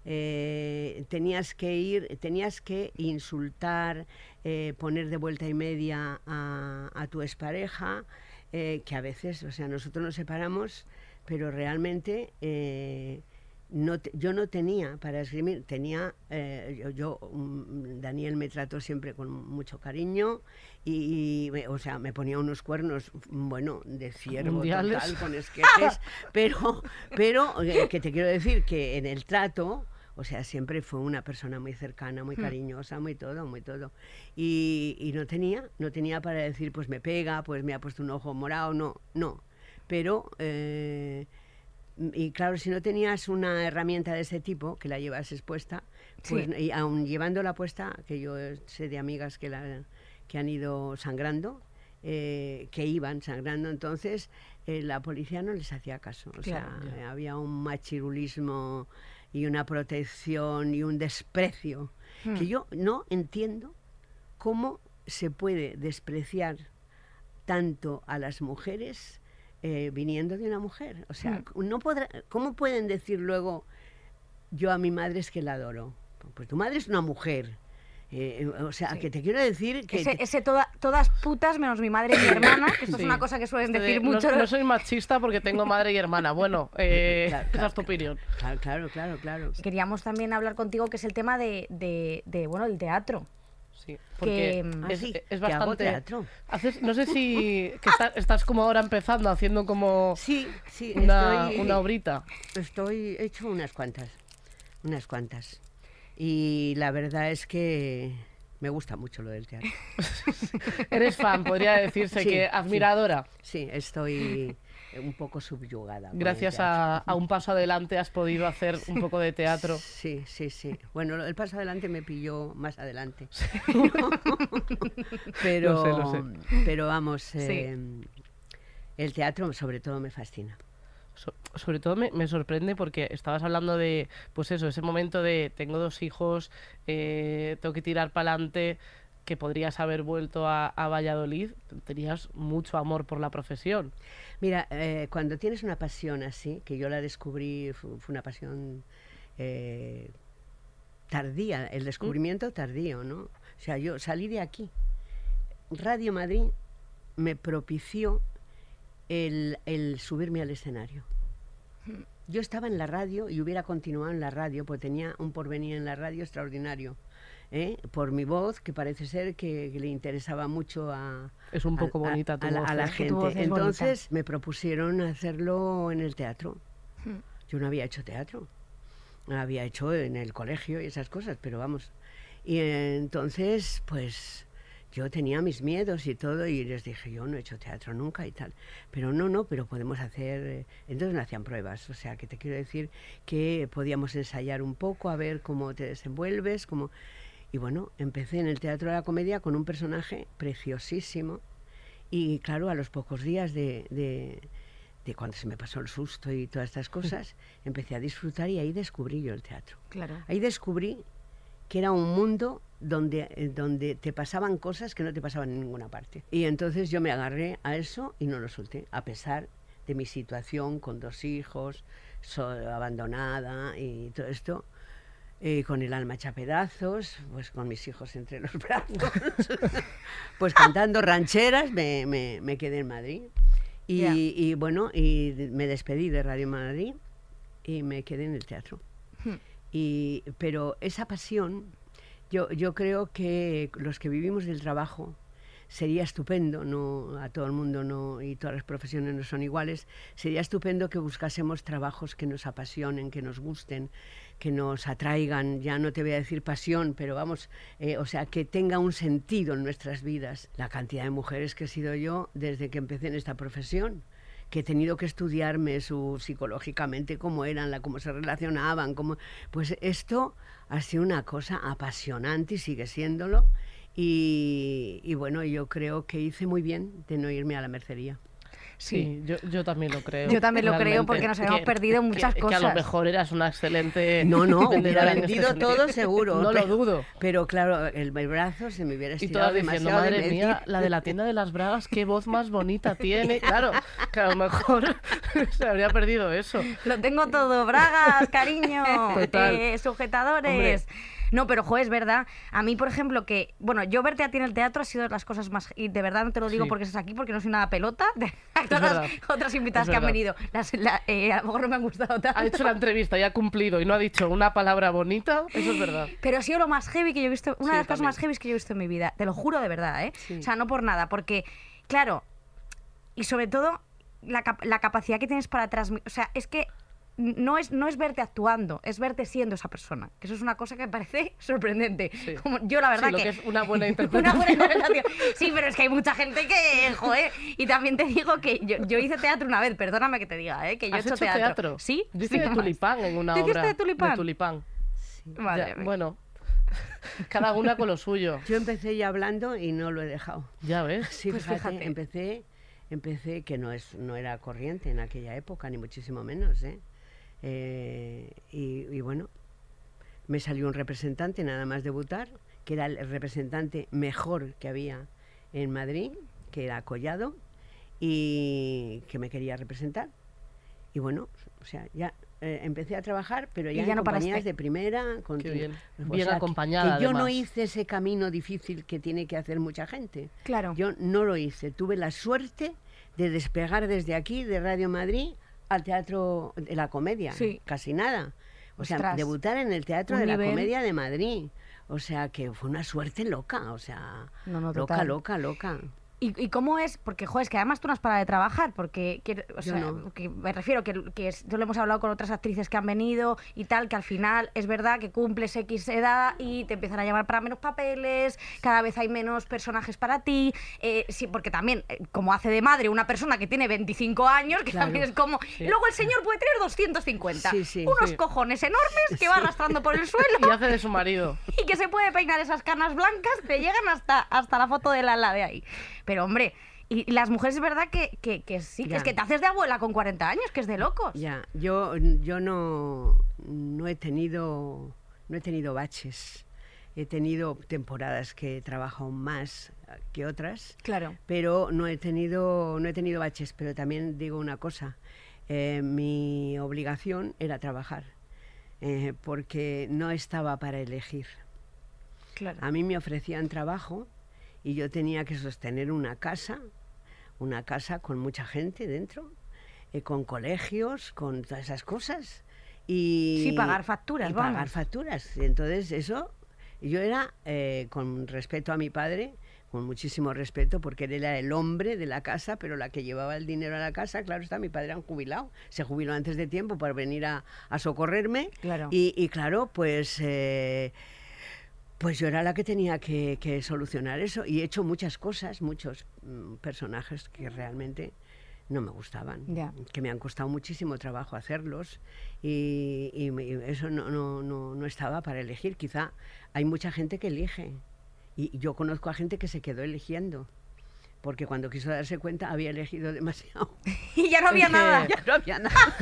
eh, tenías que ir, tenías que insultar, eh, poner de vuelta y media a, a tu expareja, eh, que a veces, o sea, nosotros nos separamos, pero realmente eh, no te- yo no tenía para escribir, tenía, eh, yo, yo, mm, Daniel me trató siempre con mucho cariño y, y me- o sea, me ponía unos cuernos, mm, bueno, de ciervo total, con esquejes, pero, pero eh, que te quiero decir que en el trato, o sea, siempre fue una persona muy cercana, muy cariñosa, muy todo, muy todo. Y, y no tenía, no tenía para decir, pues me pega, pues me ha puesto un ojo morado, no, no. Pero, eh, y claro, si no tenías una herramienta de ese tipo, que la llevases puesta, pues, Sí. y aun llevándola puesta, que yo sé de amigas que, la, que han ido sangrando, eh, que iban sangrando, entonces eh, la policía no les hacía caso. O sea, había un machirulismo y una protección y un desprecio Hmm. que yo no entiendo cómo se puede despreciar tanto a las mujeres eh, viniendo de una mujer. O sea, no podrá, ¿cómo pueden decir luego yo a mi madre es que la adoro? Pues tu madre es una mujer. Eh, o sea, que te quiero decir que... Ese, ese toda- todas putas menos mi madre y mi hermana, que esto Sí. es una cosa que suelen decir no- mucho. No, soy machista porque tengo madre y hermana. Bueno, eh, Claro, esa es tu opinión. Claro, claro, claro, claro. Queríamos también hablar contigo, que es el tema de, de- de, bueno, el teatro. Sí, porque mm, Ah, es, sí, es que hago bastante. teatro. Haces, no sé si que está- estás como ahora empezando haciendo como Sí, sí, una, estoy, una obrita. estoy he hecho unas cuantas, unas cuantas. Y la verdad es que me gusta mucho lo del teatro. Eres fan, podría decirse Sí, que sí. admiradora. Sí, estoy un poco subyugada. Gracias a, a un paso adelante has podido hacer un poco de teatro. Sí, sí, sí. Bueno, el paso adelante me pilló más adelante. pero, Lo sé, lo sé. pero vamos, eh, el teatro sobre todo me fascina. So- sobre todo me, me sorprende porque estabas hablando de, pues eso, ese momento de tengo dos hijos, eh, tengo que tirar para adelante, que podrías haber vuelto a, a Valladolid, tenías mucho amor por la profesión. Mira, eh, cuando tienes una pasión así, que yo la descubrí, fu- fue, una pasión eh, tardía, el descubrimiento tardío, ¿no? O sea, yo salí de aquí. Radio Madrid me propició el, el subirme al escenario. Yo estaba en la radio y hubiera continuado en la radio, porque tenía un porvenir en la radio extraordinario. ¿Eh? Por mi voz, que parece ser que, que le interesaba mucho a, Es un poco a- a- bonita tu a la, voz, a la tu voz gente. es bonita. Entonces me propusieron hacerlo en el teatro. Hmm. Yo no había hecho teatro. Había hecho en el colegio y esas cosas, pero vamos. Y entonces, pues yo tenía mis miedos y todo y les dije, yo no he hecho teatro nunca y tal. Pero no, no, pero podemos hacer... eh, Entonces me hacían pruebas, o sea, que te quiero decir que podíamos ensayar un poco, a ver cómo te desenvuelves, cómo... Y bueno, empecé en el Teatro de la Comedia con un personaje preciosísimo y claro, a los pocos días de, de- de cuando se me pasó el susto y todas estas cosas, empecé a disfrutar y ahí descubrí yo el teatro. Claro. Ahí descubrí que era un mundo donde, eh, donde te pasaban cosas que no te pasaban en ninguna parte. Y entonces yo me agarré a eso y no lo solté, a pesar de mi situación con dos hijos, so- abandonada y todo esto. Eh, con el alma hecha pedazos, pues con mis hijos entre los brazos, pues cantando rancheras, me, me- me quedé en Madrid. Y, Ya. y bueno, y me despedí de Radio Madrid y me quedé en el teatro. Hmm. Y, pero esa pasión, yo, yo creo que los que vivimos del trabajo, sería estupendo, no a todo el mundo no y todas las profesiones no son iguales, sería estupendo que buscásemos trabajos que nos apasionen, que nos gusten, que nos atraigan, ya no te voy a decir pasión, pero vamos, eh, o sea, que tenga un sentido en nuestras vidas. La cantidad de mujeres que he sido yo desde que empecé en esta profesión que he tenido que estudiarme su psicológicamente cómo eran, la, cómo se relacionaban, cómo, pues esto ha sido una cosa apasionante y sigue siéndolo. Y, y bueno, yo creo que hice muy bien de no irme a la mercería. Sí, yo, yo también lo creo. Yo también lo creo, realmente. porque nos habíamos Que- perdido que- muchas Que a cosas. lo mejor eras una excelente. No, no, hubiera este vendido sentido. todo seguro. No lo pero- dudo. Pero claro, el, el brazo se me hubiera Y estirado todas diciendo, demasiado. de madre mía, la de la tienda de las bragas, qué voz más bonita tiene. Claro, que a lo mejor se habría perdido eso. Lo tengo todo, bragas, cariño, Total. eh, sujetadores. No, pero jo, es verdad. A mí, por ejemplo, que, bueno, yo verte a ti en el teatro ha sido de las cosas más. Y de verdad no te lo digo Sí. porque estás aquí, porque no soy nada pelota. De todas las otras invitadas Es que han venido. Las, la- eh, a lo mejor no me han gustado tanto. Ha hecho la entrevista y ha cumplido y no ha dicho una palabra bonita, eso es verdad. Pero ha sido lo más heavy que yo he visto, una Sí, de las cosas más heavy que yo he visto en mi vida. Te lo juro de verdad, ¿eh? Sí. O sea, no por nada, porque, claro, y sobre todo la, cap- la capacidad que tienes para transmitir. O sea, es que no es, no es verte actuando, es verte siendo esa persona. Que eso es una cosa que me parece sorprendente. Sí. Como yo, la verdad, Sí, lo que es una buena Una interpretación. buena interpretación. Sí, pero es que hay mucha gente que, joder. Y también te digo que yo, yo hice teatro una vez, perdóname que te diga, ¿eh? Que yo he ¿Has hecho, hecho teatro? Sí, Yo sí, hice de más. tulipán en una ¿Tú hiciste obra. de tulipán? Ya, bueno, cada una con lo suyo. Yo empecé ya hablando y no lo he dejado. Ya ves. Sí, Pues fíjate, fíjate. empecé, empecé que no es, no era corriente en aquella época, ni muchísimo menos, ¿eh? Eh, y, y bueno, me salió un representante nada más debutar, que era el representante mejor que había en Madrid, que era Collado, y que me quería representar. Y bueno, o sea, ya eh, empecé a trabajar, pero Y ya, ya en no compañías paraste. de primera. con Qué bien. o Bien sea, que- acompañada, Que yo no hice ese camino difícil que tiene que hacer mucha gente. Claro. Yo no lo hice. Tuve la suerte de despegar desde aquí, de Radio Madrid, al Teatro de la Comedia. Sí. Casi nada. O sea, debutar en el Teatro de la. Comedia de Madrid. O sea, que fue una suerte loca. O sea, No, no, loca, loca, loca. ¿Y, y cómo es? Porque, joder, es que además tú no has parado de trabajar, porque, quiero- o sea, no. que me refiero que, que es- yo lo hemos hablado con otras actrices que han venido y tal, que al final es verdad que cumples X edad y te empiezan a llamar para menos papeles, cada vez hay menos personajes para ti, eh, sí, porque también, eh, como hace de madre una persona que tiene 25 años, que Claro. también es como... Luego el señor puede tener 250, Sí, sí. unos cojones enormes que va arrastrando por el suelo Y hace de su marido. y que se puede peinar esas canas blancas, te llegan hasta, hasta la foto de la ala de ahí. Pero hombre, y las mujeres es verdad que, que, que sí, que es que te haces de abuela con 40 años, que es de locos. Ya, yo, yo no, no he tenido no he tenido baches. He tenido temporadas que he trabajado más que otras, Claro. pero no he tenido no he tenido baches. Pero también digo una cosa: eh, mi obligación era trabajar, eh, porque no estaba para elegir. Claro. A mí me ofrecían trabajo y yo tenía que sostener una casa, una casa con mucha gente dentro, eh, con colegios, con todas esas cosas. Y, Sí, pagar facturas, y vamos. pagar facturas. Y entonces eso, yo era, eh, con respeto a mi padre, con muchísimo respeto, porque él era el hombre de la casa, pero la que llevaba el dinero a la casa, claro está, mi padre era un jubilado, se jubiló antes de tiempo para venir a, a socorrerme. Claro. Y, y claro, pues... eh, pues yo era la que tenía que, que solucionar eso. Y he hecho muchas cosas, muchos mm, personajes que realmente no me gustaban, que me han costado muchísimo trabajo hacerlos. Y, y y eso no, no, no, no estaba para elegir. Quizá hay mucha gente que elige. Y yo conozco a gente que se quedó eligiendo porque cuando quiso darse cuenta había elegido demasiado. Y ya no había nada. Ya no había nada.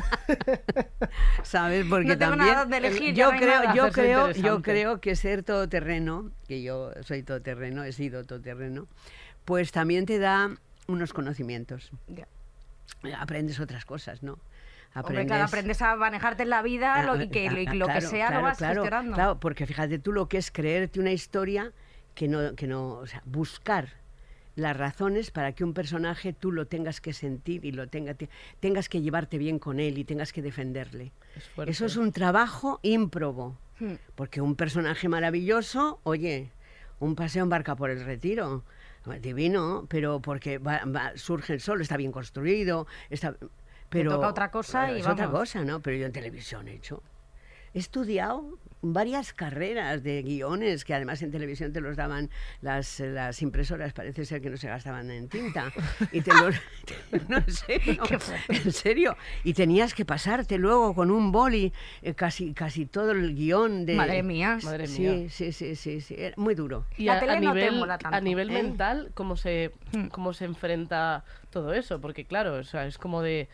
¿Sabes? Porque No tengo también nada donde elegir, yo no creo, nada. yo creo, yo creo que ser todoterreno, que yo soy todoterreno, he sido todoterreno, pues también te da unos conocimientos. Ya. aprendes otras cosas, ¿no? Hombre, claro, aprendes a manejarte en la vida lo, y que Ah, lo, y ah, que claro, sea lo vas claro, gestionando. Claro, porque fíjate tú lo que es creerte una historia que no, que no, o sea, buscar las razones para que un personaje tú lo tengas que sentir y lo tenga, te- tengas que llevarte bien con él y tengas que defenderle. Es. Eso es un trabajo ímprobo, Hmm. porque un personaje maravilloso, oye, un paseo en barca por el retiro, divino, pero porque va- va- surge el sol, está bien construido, está... Pero, toca otra cosa y es otra cosa, ¿no? Pero yo en televisión he hecho. He estudiado varias carreras de guiones que además en televisión te los daban las, las impresoras, parece ser que no se gastaban en tinta. Y te los, no, en serio, en serio. Y tenías que pasarte luego con un boli eh, casi, casi todo el guion de... Madre mía. Madre Sí, mía. sí, sí, sí, sí, era muy duro. Y La a, tele a no te nivel, mola tanto. a nivel ¿Eh? mental, ¿cómo se, ¿cómo se enfrenta todo eso? Porque claro, o sea, es como de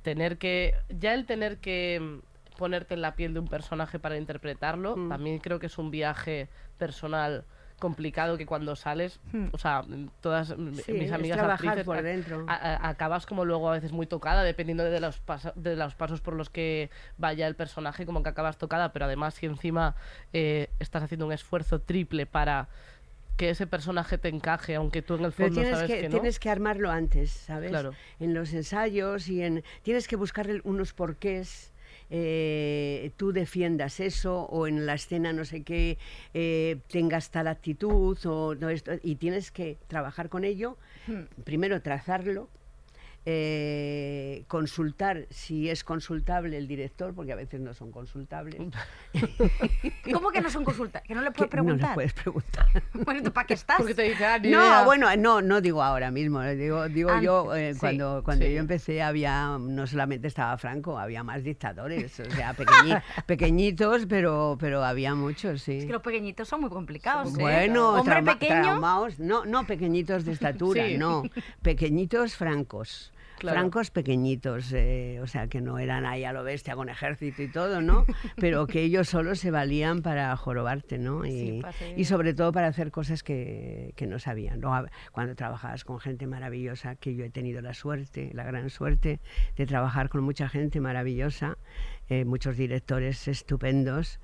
tener que... Ya el tener que ponerte en la piel de un personaje para interpretarlo, Mm. también creo que es un viaje personal complicado que cuando sales, Hmm. o sea, todas mm, Sí, mis amigas actrices, por dentro. a- a- acabas como luego a veces muy tocada, dependiendo de los, de los pasos por los que vaya el personaje, como que acabas tocada, pero además si encima eh, estás haciendo un esfuerzo triple para que ese personaje te encaje, aunque tú en el Pero fondo tienes sabes que, que, no. tienes que armarlo antes, ¿sabes? Claro. En los ensayos y en... Tienes que buscarle unos porqués. Eh, tú defiendas eso o en la escena no sé qué eh, tengas tal actitud o no esto, y tienes que trabajar con ello Hmm. primero trazarlo eh, consultar si es consultable el director porque a veces no son consultables ¿Cómo que no son consultas? ¿Que no le puedes preguntar? no le puedes preguntar Bueno, ¿tú para qué estás? Porque te dice, ah, ni No, idea. bueno, no, no digo ahora mismo, eh, digo, digo yo, eh, sí, cuando, cuando sí. yo empecé había, no solamente estaba Franco, había más dictadores, o sea, pequeñi- pequeñitos, pero, pero había muchos, sí. Es que los pequeñitos son muy complicados. ¿eh? Bueno, hombre trauma- pequeño. traumaos, no, no pequeñitos de estatura, Sí. no, pequeñitos francos. Claro. Francos pequeñitos, eh, o sea, que no eran ahí a lo bestia con ejército y todo, ¿no? Pero que ellos solo se valían para jorobarte, ¿no? Sí, Y, seguir. y sobre todo para hacer cosas que, que no sabían. Cuando trabajabas con gente maravillosa, que yo he tenido la suerte, la gran suerte de trabajar con mucha gente maravillosa, eh, muchos directores estupendos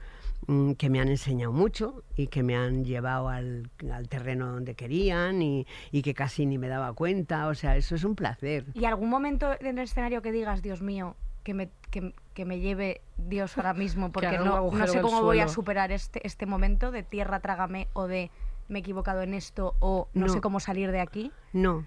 que me han enseñado mucho y que me han llevado al, al terreno donde querían y, y que casi ni me daba cuenta. O sea, eso es un placer. ¿Y algún momento en el escenario que digas, Dios mío, que me, que, que me lleve Dios ahora mismo, porque no, no sé cómo voy a superar este, este momento de tierra trágame o de me he equivocado en esto o no, No. sé cómo salir de aquí? No,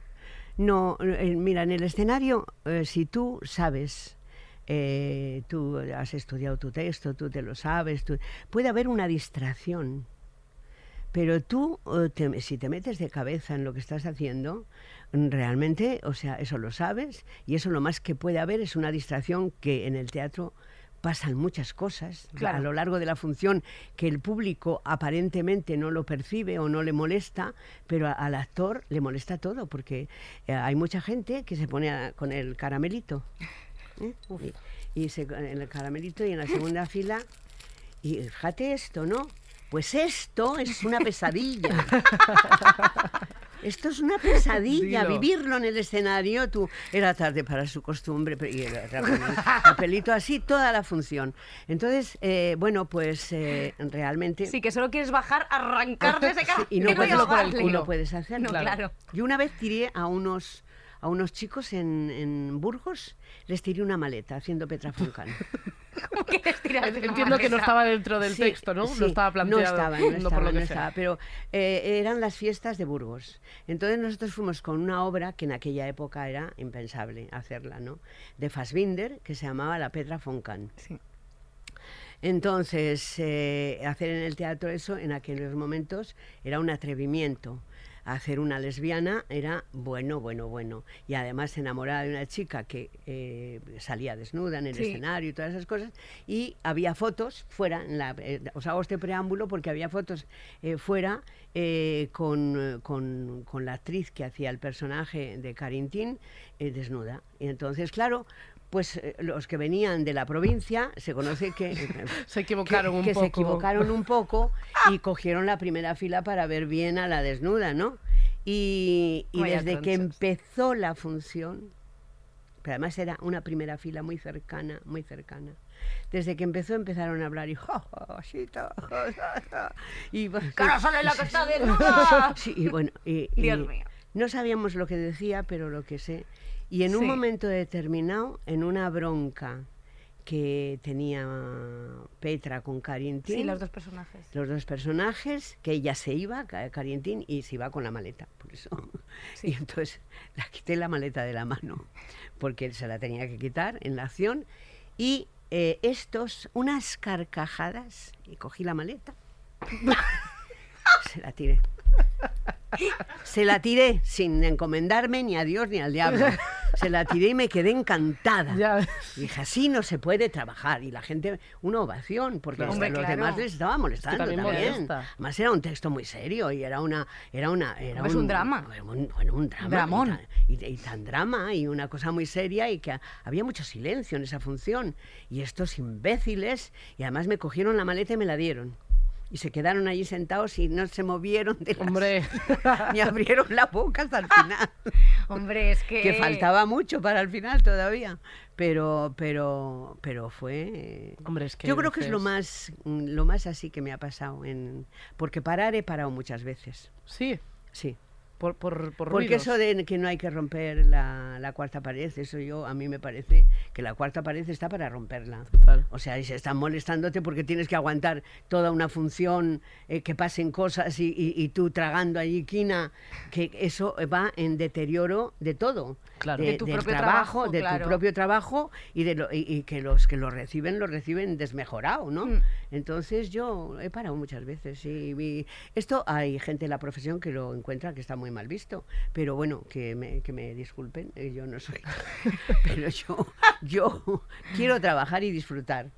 no, eh, mira, en el escenario, eh, si tú sabes, eh, tú has estudiado tu texto, tú te lo sabes, tú- puede haber una distracción, pero tú, eh, te- si te metes de cabeza en lo que estás haciendo, mm, realmente, o sea, eso lo sabes y eso lo más que puede haber es una distracción que en el teatro pasan muchas cosas Claro. a lo largo de la función que el público aparentemente no lo percibe o no le molesta, pero a- al actor le molesta todo porque eh, hay mucha gente que se pone a- con el caramelito ¿eh? y, y se, en el caramelito y en la segunda fila y fíjate esto, ¿no? Pues esto es una pesadilla. Esto es una pesadilla, Dilo. vivirlo en el escenario. Tú era tarde para su costumbre, pero y era papelito así toda la función. Entonces, eh, bueno, pues eh, realmente Sí, que solo quieres bajar, arrancar de ese cara y no por el culo. puedes hacerlo. No, claro. Yo una vez tiré a unos a unos chicos en, en Burgos, les tiré una maleta haciendo Petra Foncán. ¿Cómo quieres tirar de una Entiendo que no estaba dentro del Sí, texto, ¿no? sí, no estaba planteado. No estaba, no por estaba, lo que no sea. estaba, pero eh, eran las fiestas de Burgos. Entonces nosotros fuimos con una obra que en aquella época era impensable hacerla, ¿no? De Fassbinder, que se llamaba La Petra Foncán. Sí. Entonces, eh, hacer en el teatro eso en aquellos momentos era un atrevimiento. Hacer una lesbiana era bueno, bueno, bueno. Y además enamorada de una chica que eh, salía desnuda en el Sí. escenario y todas esas cosas. Y había fotos fuera, en la, eh, os hago este preámbulo porque había fotos eh, fuera eh, con, con- con la actriz que hacía el personaje de Carintín eh, desnuda. Y entonces, claro, pues eh, los que venían de la provincia se conoce que Se equivocaron que, un que poco. se equivocaron un poco y cogieron la primera fila para ver bien a la desnuda, ¿no? Y, desde que empezó la función, Pero además era una primera fila muy cercana, muy cercana. Desde que empezó empezaron a hablar y ja, ja. y bueno, ¡Que ahora sale la que está desnuda! Sí, y bueno, y- y Dios mío. no sabíamos lo que decía, pero lo que sé. Y en un momento determinado, en una bronca que tenía Petra con Carintín, Sí, los dos personajes. los dos personajes, que ella se iba, Ca- Carintín, y se iba con la maleta, por eso. Sí. Y entonces la quité la maleta de la mano, porque se la tenía que quitar en la acción. Y eh, estos, unas carcajadas, y cogí la maleta, se la tiré. Se la tiré sin encomendarme ni a Dios ni al diablo. Se la tiré y me quedé encantada. Ya. Dije, así no se puede trabajar. Y la gente, una ovación, porque Hombre, los claro. demás les estaba molestando también también. molesta. Además era un texto muy serio y era una... Era una era Es un drama. un, bueno, un drama. Dramón. Y, tan, y- y tan drama y una cosa muy seria y que ha- había mucho silencio en esa función. Y estos imbéciles, y además me cogieron la maleta y me la dieron. Y se quedaron allí sentados y no se movieron de las- Hombre. ni abrieron la boca hasta el final. Hombre, es que... que faltaba mucho para el final todavía. Pero, pero, pero fue. Hombre, es que Yo creo que es lo más, lo más así que me ha pasado. En, porque parar he parado muchas veces. Sí, Sí. Por, por, por Porque ruidos. eso de que no hay que romper la, la cuarta pared, eso yo, a mí me parece que la cuarta pared está para romperla. Total. O sea, y se están molestándote porque tienes que aguantar toda una función, eh, que pasen cosas y, y- y tú tragando allí quina, que eso va en deterioro de todo. Claro. De tu del propio trabajo, trabajo, de claro. tu propio trabajo y, de lo- y, y que los que lo reciben, lo reciben desmejorado, ¿no? Mm. Entonces yo he parado muchas veces y, y esto hay gente en la profesión que lo encuentra que está muy mal visto, pero bueno, que me, que me disculpen, eh, yo no soy, pero yo, yo quiero trabajar y disfrutar.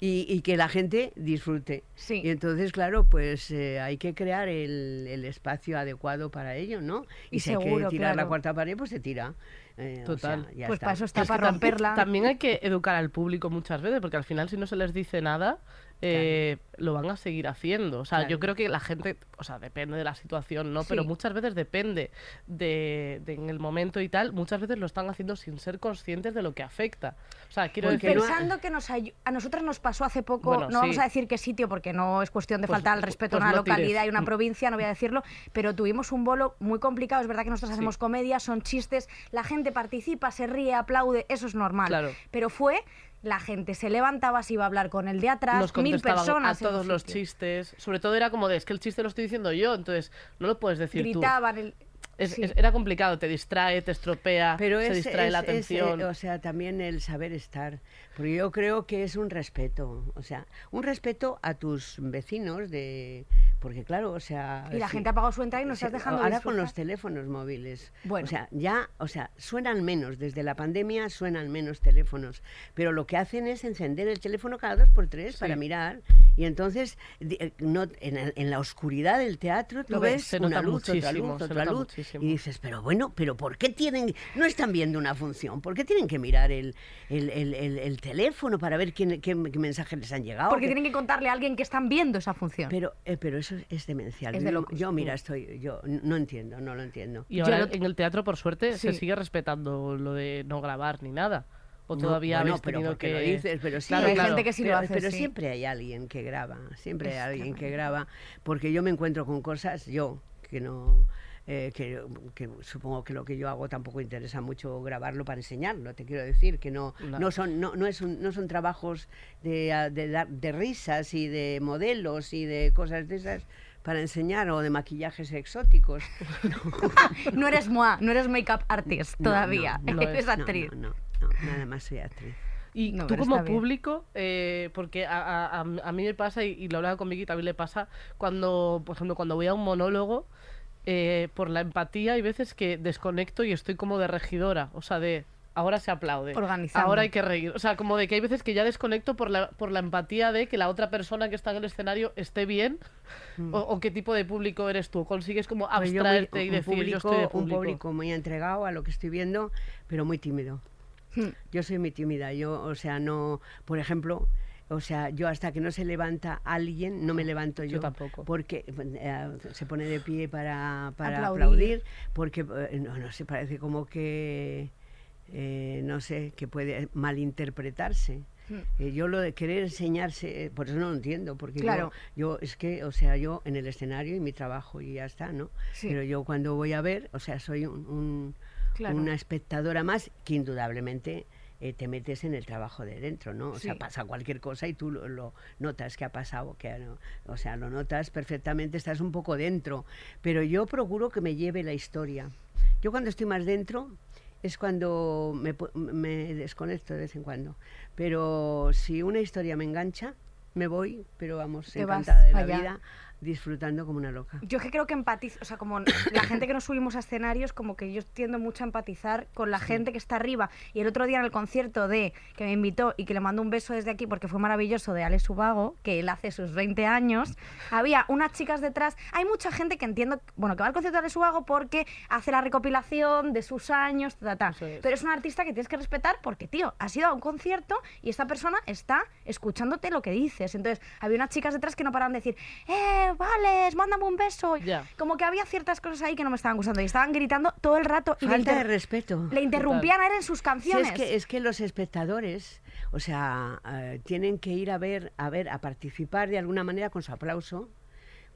Y, y que la gente disfrute. Sí. Y entonces, claro, pues eh, hay que crear el, el espacio adecuado para ello, ¿no? Y si hay seguro, que tirar la claro. cuarta pared, pues se tira. Eh, o sea, Total. ya Pues está. para eso está, Es para romperla. También hay que educar al público muchas veces, porque al final si no se les dice nada, eh, lo van a seguir haciendo. O sea, Claro. yo creo que la gente, o sea, depende de la situación, ¿no? Pero muchas veces depende de, de en el momento y tal, muchas veces lo están haciendo sin ser conscientes de lo que afecta. O sea, quiero decir... no Pensando que nos a nosotros nos pasó hace poco, Bueno, no vamos a decir qué sitio porque no es cuestión de Pues- faltar al respeto pues a una no tires. localidad y una Mm. provincia, no voy a decirlo, pero tuvimos un bolo muy complicado. Es verdad que nosotros hacemos comedia, son chistes, la gente participa, se ríe, aplaude, eso es normal. Claro. Pero fue, la gente se levantaba, se iba a hablar con el de atrás, nos mil personas. a todos los chistes. Sobre todo era como de, es que el chiste lo estoy diciendo yo, entonces no lo puedes decir tú. Gritaban. El... Es- sí. es- era complicado, te distrae, te estropea, Pero se es, distrae es- la es, eh, atención. o sea, también el saber estar. Porque yo creo que es un respeto. O sea, un respeto a tus vecinos de. Porque claro, o sea. Y la sí, gente ha pagado su entrada y nos sí, estás dejando Ahora con los teléfonos móviles. Bueno. O sea, ya, o sea, suenan menos. Desde la pandemia suenan menos teléfonos. Pero lo que hacen es encender el teléfono cada dos por tres para mirar. Y entonces, eh, no, en, en la oscuridad del teatro, tú Lo ves, ves se una luz, otra luz, otra luz. muchísimo. Y dices, pero bueno, pero ¿por qué tienen, no están viendo una función? ¿Por qué tienen que mirar el, el, el- el- el teléfono para ver quién, qué, qué mensajes les han llegado? Porque ¿Qué- tienen que contarle a alguien que están viendo esa función. pero, eh, pero eso es demencial. Es de yo, locos. yo, mira, estoy, yo no entiendo, no lo entiendo. Y ahora lo- en el teatro, por suerte, se sigue respetando lo de no grabar ni nada. O No, todavía bueno, habéis pero tenido que... lo dices, pero sí, Claro, hay claro. gente que sí lo pero, hace, pero sí. siempre hay alguien que graba, siempre hay alguien que graba, porque yo me encuentro con cosas, yo, que no... eh, que, que supongo que lo que yo hago tampoco interesa mucho grabarlo para enseñarlo, te quiero decir, que no, No. no, son, no, no, es un- no son trabajos de, de, dar- de risas y de modelos y de cosas de esas para enseñar o de maquillajes exóticos. No eres Moa, no eres make-up artist todavía, no, no eres actriz. No, no, no, nada más soy actriz. Y No, tú como público, eh, porque a, a- a- a mí me pasa, y, y lo hablaba con Vicky, también le pasa, cuando, por ejemplo, cuando voy a un monólogo, eh, por la empatía hay veces que desconecto y estoy como de regidora, o sea, de ahora se aplaude, Organizando. ahora hay que reír, o sea, como de que hay veces que ya desconecto por la, por la empatía de que la otra persona que está en el escenario esté bien, o, o qué tipo de público eres tú, consigues como Pues muy- abstraerte y decir, público, yo estoy de un público. público muy entregado a lo que estoy viendo, pero muy tímido. Hmm. Yo soy muy tímida. Yo, o sea, no, por ejemplo, o sea, yo hasta que no se levanta alguien, no me levanto yo. Yo tampoco. Porque eh, se pone de pie para, para Aplaudir. aplaudir. porque, eh, no, no sé, parece como que eh, no sé, que puede malinterpretarse. Mm. Eh, yo lo de querer enseñarse, eh, por eso no lo entiendo, porque yo- Claro. yo, es que, o sea, yo en el escenario y mi trabajo y ya está, ¿no? Sí. Pero yo cuando voy a ver, o sea, soy un- un- Claro. una espectadora más que indudablemente eh, te metes en el trabajo de dentro, ¿no? O sea, pasa cualquier cosa y tú lo, lo notas que ha pasado, que no- o sea, lo notas perfectamente, estás un poco dentro, pero yo procuro que me lleve la historia. Yo cuando estoy más dentro es cuando me, desconecto de vez en cuando, pero si una historia me engancha, me voy, pero vamos, Te encantada de la allá. vida, disfrutando como una loca. Yo es que creo que empatizo, o sea, como la gente que nos subimos a escenarios, como que yo tiendo mucho a empatizar con la gente que está arriba. Y el otro día en el concierto de que me invitó y que le mando un beso desde aquí porque fue maravilloso de Alex Ubago, que él hace sus 20 años, había unas chicas detrás. Hay mucha gente que entiendo, bueno, que va al concierto de Alex Ubago porque hace la recopilación de sus años, ta, ta, es. Pero es un artista que tienes que respetar porque, tío, has ido a un concierto y esta persona está escuchándote lo que dices. Entonces, había unas chicas detrás que no paraban de decir, ¡eh, Vales, mándame un beso! Ya. Como que había ciertas cosas ahí que no me estaban gustando y estaban gritando todo el rato y Falta de respeto. le interrumpían a él en sus Sí, canciones. es, que, es que los espectadores, o sea, eh, tienen que ir a ver, a ver, a participar de alguna manera con su aplauso,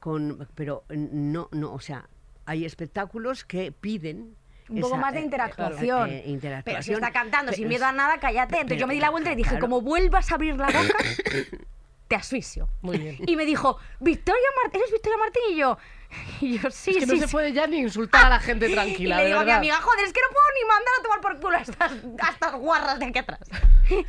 con, pero no, no, o sea, hay espectáculos que piden un poco esa, más de eh, interactuación. eh, interactuación. Pero si está cantando sin Pero- miedo a nada, cállate. Entonces pero- yo me di la vuelta y dije, claro. como vuelvas a abrir la boca, te asfixio. Muy bien. Y me dijo, Victoria Martín, ¿eres Victoria Martín? Y yo, y yo sí, es que sí, no se sí". puede ya ni insultar a la gente tranquila, y le de digo a mi amiga, joder, es que no puedo ni mandar a tomar por culo a estas, a estas guarras de aquí atrás.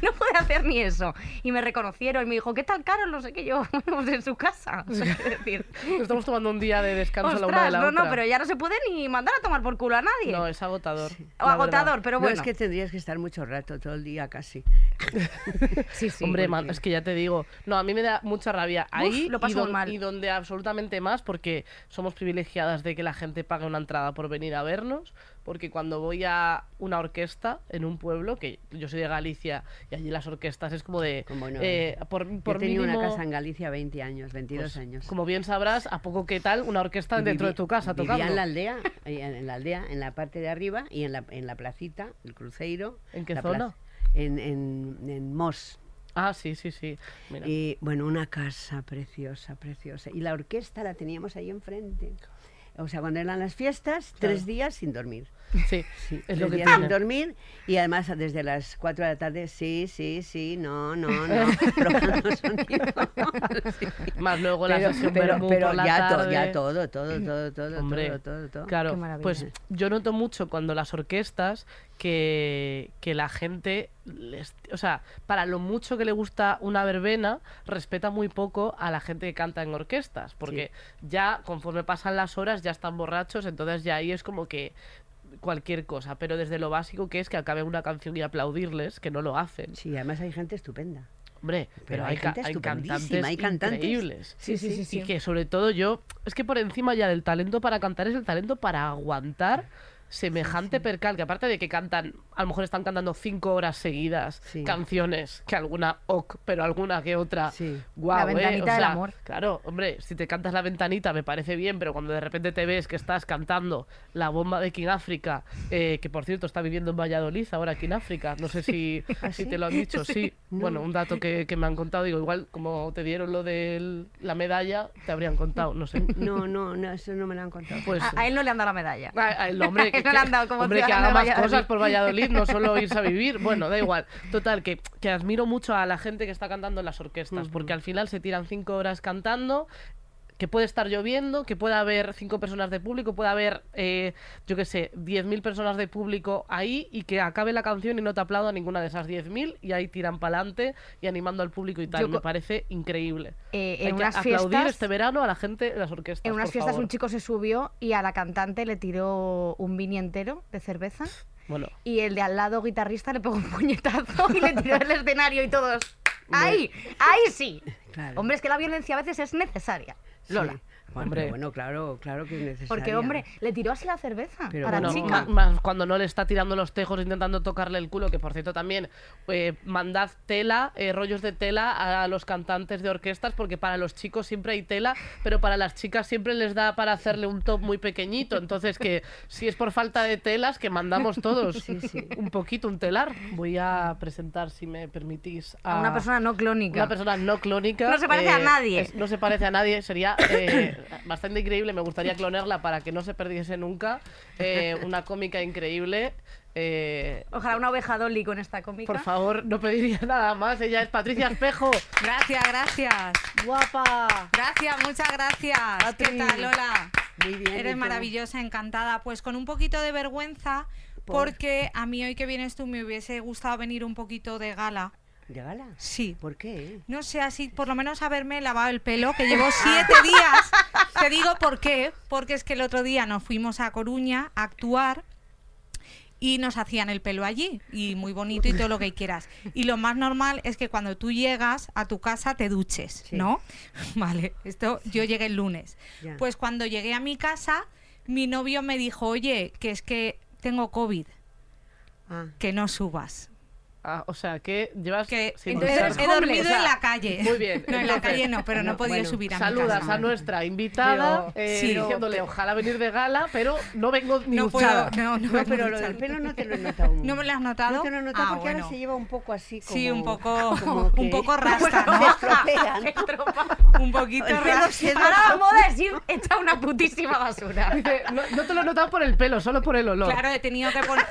No puede hacer ni eso. Y me reconocieron y me dijo, ¿qué tal, Carol? No sé qué yo, pues en su casa. O sea, es decir, Nos estamos tomando un día de descanso la una de ostras, la no, otra. no, pero ya no se puede ni mandar a tomar por culo a nadie. No, es agotador. o agotador, verdad. pero No, bueno. es que tendrías que estar mucho rato, todo el día casi. sí, sí. Hombre, porque- man, es que ya te digo. No, a mí me da mucha rabia. Ahí lo paso y, don- mal. y donde absolutamente más, porque somos privilegiadas de que la gente pague una entrada por venir a vernos. Porque cuando voy a una orquesta en un pueblo, que yo soy de Galicia y allí las orquestas es como de. Como no. eh, por Yo por tenido mínimo, una casa en Galicia 20 años, 22 pues, años. Como bien sabrás, a poco que tal, una orquesta dentro de tu casa vivía tocando. en la aldea, eh, en la aldea, en la parte de arriba y en la, en la placita, el cruceiro. ¿En qué zona? plaza- En, en, en Mos. Ah, sí, sí, sí. Mira. Y bueno, una casa preciosa, preciosa. Y la orquesta la teníamos ahí enfrente. O sea, cuando eran las fiestas, tres días sin dormir. Sí, Sí, es lo que días sin dormir y además desde las 4 de la tarde, sí, sí, sí, no, no, no, probando sonido. Sí. Más luego la Pero, sesión pero, vermú pero por la ya, to- tarde. ya todo, todo, todo, todo, Hombre, todo, todo, todo. Claro, pues yo noto mucho cuando las orquestas que, que la gente, les- o sea, para lo mucho que le gusta una verbena, respeta muy poco a la gente que canta en orquestas, porque ya conforme pasan las horas ya están borrachos, entonces ya ahí es como que cualquier cosa, pero desde lo básico que es que acabe una canción y aplaudirles, que no lo hacen. Sí, además hay gente estupenda. Hombre, pero, Pero hay, hay ca- cantantes hay cantantes. increíbles. Sí, sí, sí, sí. Y que sobre todo yo, es que por encima ya del talento para cantar es el talento para aguantar semejante percal, que aparte de que cantan, a lo mejor están cantando cinco horas seguidas Sí. canciones, que alguna ok, pero alguna que otra, Sí. guau, La ¿eh? ventanita del amor. Claro, hombre, si te cantas la ventanita me parece bien, pero cuando de repente te ves que estás cantando la bomba de King África, eh, que por cierto está viviendo en Valladolid ahora King África, no sé si, si te lo han dicho, sí. No. Bueno, un dato que, que me han contado, digo, igual como te dieron lo de la medalla, te habrían contado, no sé. No, no, no, eso no me lo han contado. Pues A, a él no le han dado la medalla. a- a el hombre que, No le han dado como hombre que haga más cosas por Valladolid, no solo irse a vivir. Bueno, da igual. Total, que, que admiro mucho a la gente que está cantando en las orquestas, porque al final se tiran cinco horas cantando que puede estar lloviendo, que pueda haber cinco personas de público, puede haber, eh, yo qué sé, 10.000 personas de público ahí y que acabe la canción y no te aplauda ninguna de esas 10.000 y ahí tiran para adelante y animando al público y tal. Yo Me parece increíble. Eh, en que unas aplaudir fiestas- este verano a la gente de las orquestas. En unas por fiestas favor. un chico se subió y a la cantante le tiró un vini entero de cerveza Bueno, y el de al lado guitarrista le pegó un puñetazo y le tiró del escenario y todos. ¡Ahí! ¡Ahí sí! Claro. Hombre, es que la violencia a veces es necesaria. Sí. Bueno, Hombre. bueno, claro, claro que es necesario. Porque, hombre, le tiró así la cerveza Pero a la bueno, chica. más cuando no le está tirando los tejos intentando tocarle el culo, que por cierto también eh, mandad tela, eh, rollos de tela a los cantantes de orquestas, porque para los chicos siempre hay tela, pero para las chicas siempre les da para hacerle un top muy pequeñito. Entonces que si es por falta de telas, que mandamos todos un poquito, un telar. Voy a presentar, si me permitís, a, A una persona no clónica. una persona no clónica. eh, No se parece a nadie. es- no se parece a nadie. Sería eh, bastante increíble. Me gustaría clonarla para que no se perdiese nunca. Eh, una cómica increíble. Eh, Ojalá una oveja Dolly con esta cómica. por favor, no pediría nada más. Ella es Patricia Espejo. Gracias, gracias. ¡Guapa! Gracias, muchas gracias. ¿Qué Patri. tal, Lola? Muy bien. ¿y Eres maravillosa, encantada. Pues con un poquito de vergüenza, ¿Por? porque a mí hoy que vienes tú me hubiese gustado venir un poquito de gala. ¿De gala? Sí. ¿Por qué? No sé, así por lo menos haberme lavado el pelo, que llevo siete días. Te digo por qué. Porque es que el otro día nos fuimos a Coruña a actuar y nos hacían el pelo allí. Y muy bonito y todo lo que quieras. Y lo más normal es que cuando tú llegas a tu casa te duches, Sí. ¿no? Vale, esto yo llegué el lunes. Ya. Pues cuando llegué a mi casa, mi novio me dijo, oye, que es que tengo COVID, Ah, que no subas. Ah, o sea, que llevas Que sin entonces he dormido en la calle. Muy bien, No, en la entonces- calle no, pero no, he podido bueno, subir a mi Saludas casa. a nuestra invitada Pero- eh, Sí. diciéndole ojalá venir de gala, pero no vengo ni No puedo, no, no, no, pero lo del pelo no te lo he notado. ¿No me lo has notado? No te lo he notado Ah, porque bueno. ahora se lleva un poco así como... Sí, un poco, como que- un poco rasta, Se ¿no? un poquito rasta. Ahora la moda es ir hecha una putísima basura. Dice, no, no te lo he notado por el pelo, solo por el olor. Claro, he tenido que poner...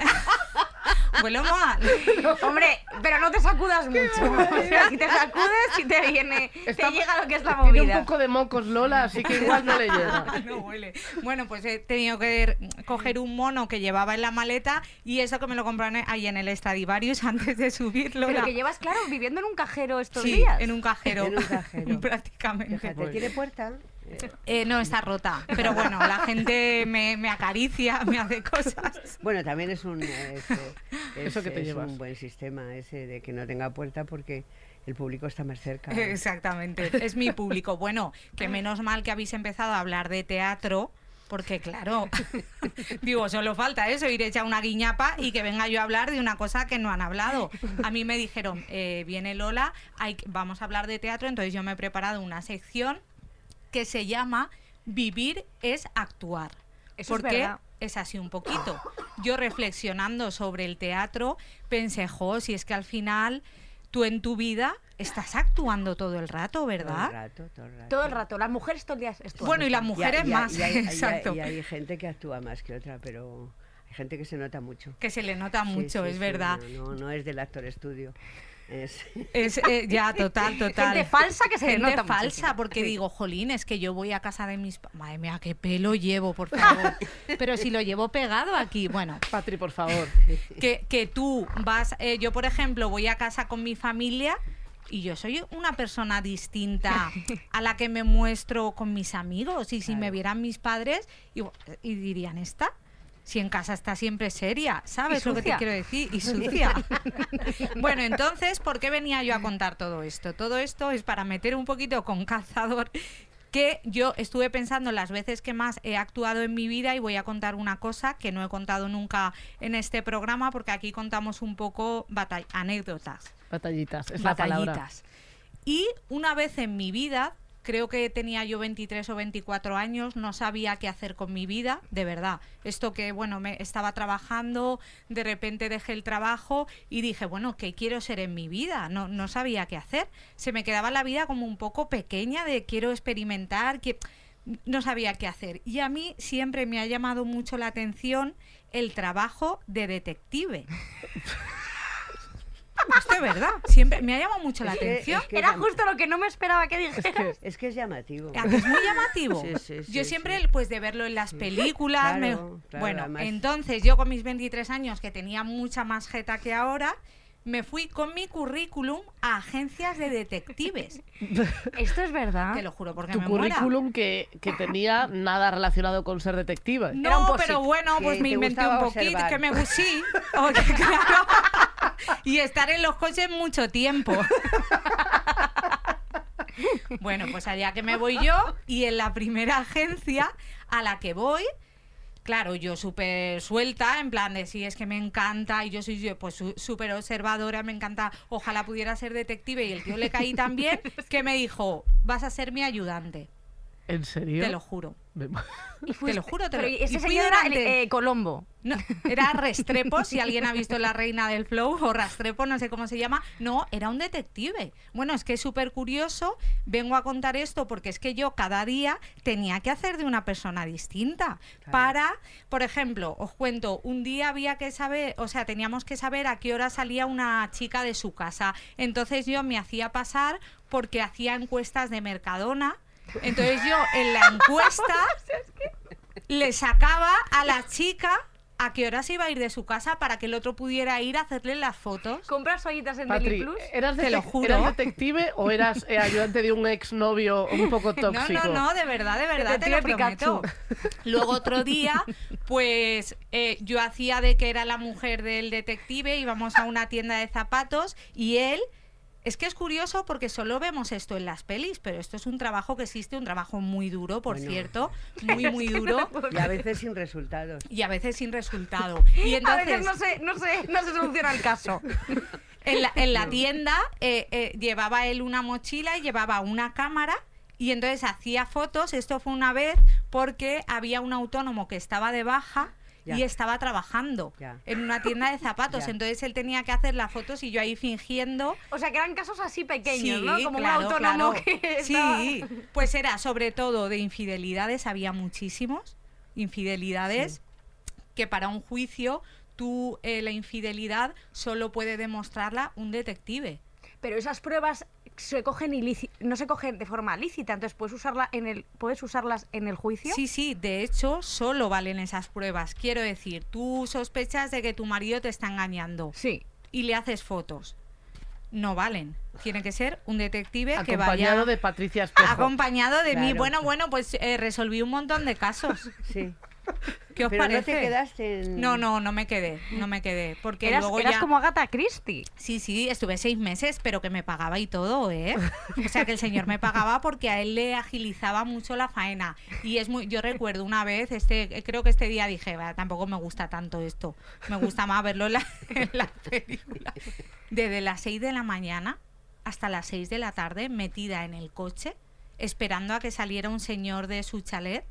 Huelo mal. Hombre, pero no te sacudas mucho. O sea, si te sacudes, si te viene, Está- te llega lo que es la Tiene movida. un poco de mocos Lola, así que igual no le llega. No huele. Bueno, pues he tenido que coger un mono que llevaba en la maleta y eso que me lo compraron ahí en el Stradivarius antes de subirlo. Pero que llevas, claro, viviendo en un cajero estos Sí, días. en un cajero. En un cajero. Prácticamente. Fíjate, ¿tiene puerta? Eh, no, está rota. Pero bueno, la gente me, me acaricia, me hace cosas. Bueno, también es un, eh, es, eh, es- Eso que te es un buen sistema ese de que no tenga puerta porque el público está más cerca. Exactamente, es mi público. Bueno, que menos mal que habéis empezado a hablar de teatro. Porque claro, digo, solo falta eso, ir hecha una guiñapa y que venga yo a hablar de una cosa que no han hablado. A mí me dijeron, eh, viene Lola, hay, que- vamos a hablar de teatro, entonces yo me he preparado una sección que se llama Vivir es actuar. Eso es porque verdad. es así un poquito. Yo reflexionando sobre el teatro, pensé, jo, si es que al final tú en tu vida estás actuando todo el rato, Todo el ¿verdad? rato, todo el rato. Todo el rato. Las mujeres todo el día. Bueno, y las mujeres y más, y hay, y hay- exacto. y hay gente que actúa más que otra, pero hay gente que se nota mucho. Que se le nota Sí, mucho, sí, es sí, verdad. No, no, no es del actor estudio. Es, Es eh, ya total, total. Gente falsa que se Gente nota falsa, muchísimo. porque Sí. digo, jolín, es que yo voy a casa de mis... Madre mía, qué pelo llevo, por favor. Pero si lo llevo pegado aquí, bueno, Patri, por favor. que, que tú vas, eh, yo por ejemplo voy a casa con mi familia y yo soy una persona distinta a la que me muestro con mis amigos y si me vieran mis padres y, y dirían esta. Si en casa está siempre seria, ¿sabes lo que te quiero decir? Y sucia. bueno, entonces, ¿por qué venía yo a contar todo esto? Todo esto es para meter un poquito con calzador que yo estuve pensando las veces que más he actuado en mi vida y voy a contar una cosa que no he contado nunca en este programa porque aquí contamos un poco anécdotas, Batallitas, es la palabra. batallitas. Y una vez en mi vida, creo que tenía yo 23 o 24 años, no sabía qué hacer con mi vida, de verdad. Esto que, bueno, me estaba trabajando, de repente dejé el trabajo y dije, bueno, ¿qué quiero ser en mi vida? No, no sabía qué hacer. Se me quedaba la vida como un poco pequeña de quiero experimentar, que no sabía qué hacer. Y a mí siempre me ha llamado mucho la atención el trabajo de detective. Esto es verdad, siempre me ha llamado mucho la Es que- atención. es que Era justo lo que no me esperaba que dijeras. Es que es llamativo. ¿A que es muy llamativo. Sí, sí, sí, yo sí. siempre, pues de verlo en las películas. me- Claro, claro, bueno, además- entonces yo con mis 23 años, que tenía mucha más jeta que ahora, me fui con mi currículum a agencias de detectives. Esto es verdad. Te lo juro, porque Tu me muera. currículum que, que tenía nada relacionado con ser detectiva. Era un No, post-it. pero bueno, pues Que me te inventé un gustaba poquito, observar. que me gusí. Oye, claro. Y estar en los coches mucho tiempo. Bueno, pues allá que me voy yo y en la primera agencia a la que voy, claro, yo súper suelta, en plan de sí, es que me encanta y yo soy yo, pues súper observadora, me encanta, ojalá pudiera ser detective y el tío le caí tan bien que me dijo, vas a ser mi ayudante, ¿En serio? te lo juro. Me- Y Te lo juro, te pero lo- ese y fui señor era durante- eh, Colombo. No, era Restrepo, si alguien ha visto La Reina del Flow o Rastrepo, no sé cómo se llama. No, era un detective. Bueno, es que es súper curioso. Vengo a contar esto porque es que yo cada día tenía que hacer de una persona distinta. Para, por ejemplo, os cuento, un día había que saber, o sea, teníamos que saber a qué hora salía una chica de su casa. Entonces yo me hacía pasar porque hacía encuestas de Mercadona. Entonces yo en la encuesta le sacaba a la chica a qué hora se iba a ir de su casa para que el otro pudiera ir a hacerle las fotos. ¿Compras ollitas en Patri, Deli Plus? ¿eras, Te lo juro. ¿eras detective o eras eh, ayudante de un exnovio un poco No, tóxico? no, no, de verdad, de verdad, te lo prometo. Luego otro día, pues eh, yo hacía de que era la mujer del detective, íbamos a una tienda de zapatos y él... Es que es curioso porque solo vemos esto en las pelis, pero esto es un trabajo que existe, un trabajo muy duro, por Bueno. cierto, muy, muy duro Y a veces sin resultados. y a veces sin resultado. Y a entonces, veces no se, no, se, no se soluciona el caso. En la, en la tienda eh, eh, llevaba él una mochila y llevaba una cámara y entonces hacía fotos. Esto fue una vez porque había un autónomo que estaba de baja Ya. y estaba trabajando Ya. en una tienda de zapatos. Ya. Entonces él tenía que hacer las fotos y yo ahí fingiendo. O sea, que eran casos así pequeños, Sí, ¿no? Como claro, un autónomo claro. que Sí, pues era sobre todo de infidelidades, había muchísimos infidelidades que para un juicio tú eh, la infidelidad solo puede demostrarla un detective. Pero esas pruebas se cogen no se cogen de forma lícita, entonces puedes usarla en el puedes usarlas en el juicio. Sí, sí, de hecho solo valen esas pruebas. Quiero decir, tú sospechas de que tu marido te está engañando Sí. y le haces fotos. No valen. Tiene que ser un detective que Acompañado vaya de Patricia Espejo. acompañado de mí. Bueno, bueno, pues eh, resolví un montón de casos. Sí. ¿Qué os Pero no parece? te quedaste en... No, no, no me quedé, no me quedé, porque Eras, luego eras ya... como Agatha Christie. Sí, sí, estuve seis meses, pero que me pagaba y todo, ¿eh? O sea, que el señor me pagaba porque a él le agilizaba mucho la faena. Y es muy, yo recuerdo una vez, este, creo que este día dije, "Va, tampoco me gusta tanto esto. Me gusta más verlo en la, en la película. Desde las seis de la mañana hasta las seis de la tarde, metida en el coche, esperando a que saliera un señor de su chalet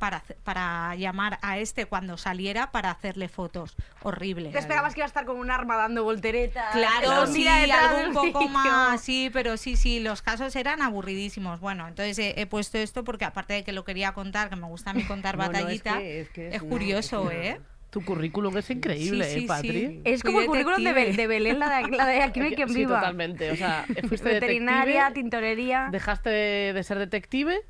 para, para llamar a este cuando saliera para hacerle fotos. Horrible. Te esperabas que iba a estar con un arma dando volteretas. Claro, sí, algo un poco más, sí, pero sí, sí, los casos eran aburridísimos. Bueno, entonces he, he puesto esto porque aparte de que lo quería contar, que me gusta a mí contar No, no, es batallitas, que- es que es es una- curioso, ¿eh? Tu currículum es increíble, Sí, sí, ¿eh, Patri? sí. Es como el currículum de, Bel- detective. de Belén, la de, la de Aquí no hay quien Sí, viva. totalmente. O sea, fuiste Veterinaria, detective, tintorería. dejaste de, de ser detective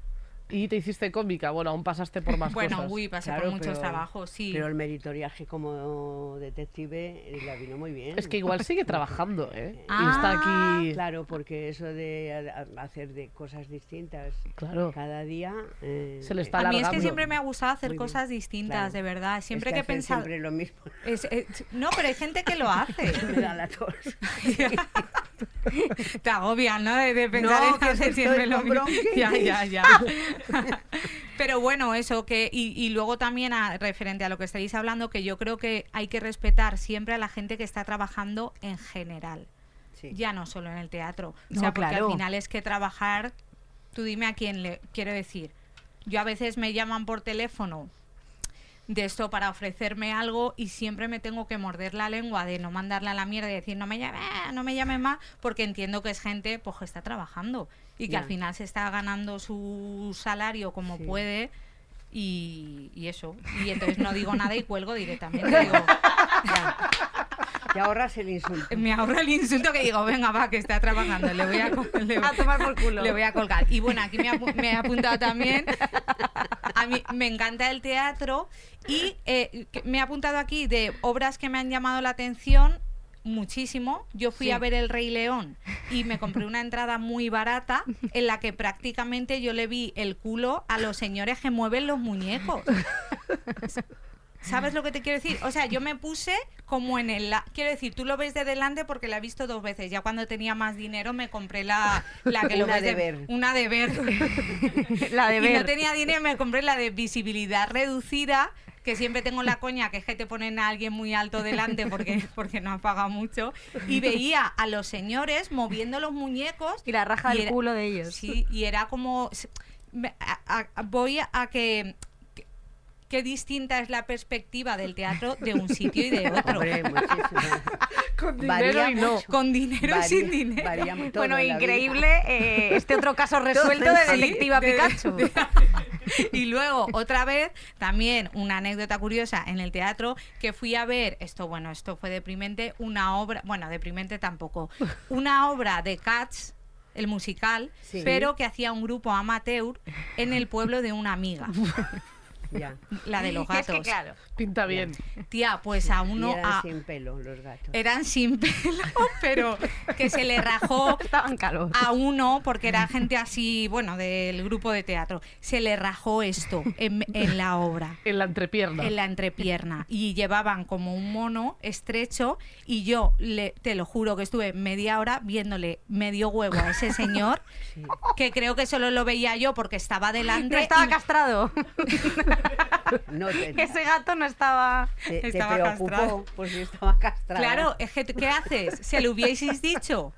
y te hiciste cómica. Bueno, aún pasaste por más Bueno, cosas. uy, pasé Claro, por muchos pero- trabajos, sí. Pero el meritoriaje como detective eh, la vino muy bien. Es que igual sigue trabajando, ¿eh? y Ah, está aquí... Claro, porque eso de hacer de cosas distintas Claro. cada día... eh, Se le está a mí es que alargando. siempre me ha gustado hacer Muy bien, cosas distintas, claro. de verdad. Siempre es que he pensado... siempre lo mismo. Es- es- no, pero hay gente que lo hace. Me da la tos. Te agobian, ¿no? De, de pensar No, en que hacer siempre lo mismo. Ya, ya, ya. Pero bueno, eso que y, y luego también a- referente a lo que estáis hablando, que yo creo que hay que respetar siempre a la gente que está trabajando en general, Sí. ya no solo en el teatro. O No, sea, porque claro. al final es que trabajar, tú dime a quién le quiero decir. Yo a veces me llaman por teléfono de esto para ofrecerme algo y siempre me tengo que morder la lengua de no mandarle a la mierda y decir no me llame, no me llame más, porque entiendo que es gente pues, que está trabajando y que al final se está ganando su salario como Sí. puede y, y eso. Y entonces no digo nada y cuelgo directamente. Digo, Te ahorras el insulto. me ahorro el insulto que digo, venga, va, que está trabajando, le voy a, le voy- A tomar por culo. le voy a colgar. Y bueno, aquí me, he apu- me he apuntado también. A mí me encanta el teatro y eh, me he apuntado aquí de obras que me han llamado la atención muchísimo. Yo fui Sí. a ver El Rey León y me compré una entrada muy barata en la que prácticamente yo le vi el culo a los señores que mueven los muñecos. ¿Sabes lo que te quiero decir? O sea, yo me puse como en el... la- Quiero decir, tú lo ves de delante porque la he visto dos veces. Ya cuando tenía más dinero me compré la, la que lo Una ves de ver. Una de ver. La de y ver. no tenía dinero, me compré la de visibilidad reducida, que siempre tengo la coña, que es que te ponen a alguien muy alto delante porque, porque no has pagado mucho. Y veía a los señores moviendo los muñecos. Y la raja y del era- culo de ellos. Sí, y era como... me- a- a- voy a que... Qué distinta es la perspectiva del teatro de un sitio y de otro. Hombre. Con Varía dinero y no. Con dinero y Varía- sin dinero. varía todo Bueno, increíble eh, este otro caso resuelto de Sí, Detectiva de- Pikachu. de- y luego, otra vez, también una anécdota curiosa en el teatro que fui a ver, esto bueno, esto fue deprimente, una obra, bueno, deprimente tampoco, una obra de Cats, el musical, Sí. pero que hacía un grupo amateur en el pueblo de una amiga, Ya. la de los Es que gatos. claro, Pinta bien. Tía, pues a Y uno... eran a- sin pelo los gatos. eran sin pelo, pero que se le rajó estaban calor. a uno, porque era gente así, bueno, del grupo de teatro, se le rajó esto en, en la obra. En la entrepierna. En la entrepierna. Y llevaban como un mono estrecho. Y yo, le, te lo juro, que estuve media hora viéndole medio huevo a ese señor, Sí. que creo que solo lo veía yo porque estaba delante. No estaba y- castrado. No Ese gato no estaba. te- te estaba preocupó, castrado. pues si estaba castrado. Claro, ¿qué haces? ¿Se lo hubieseis dicho?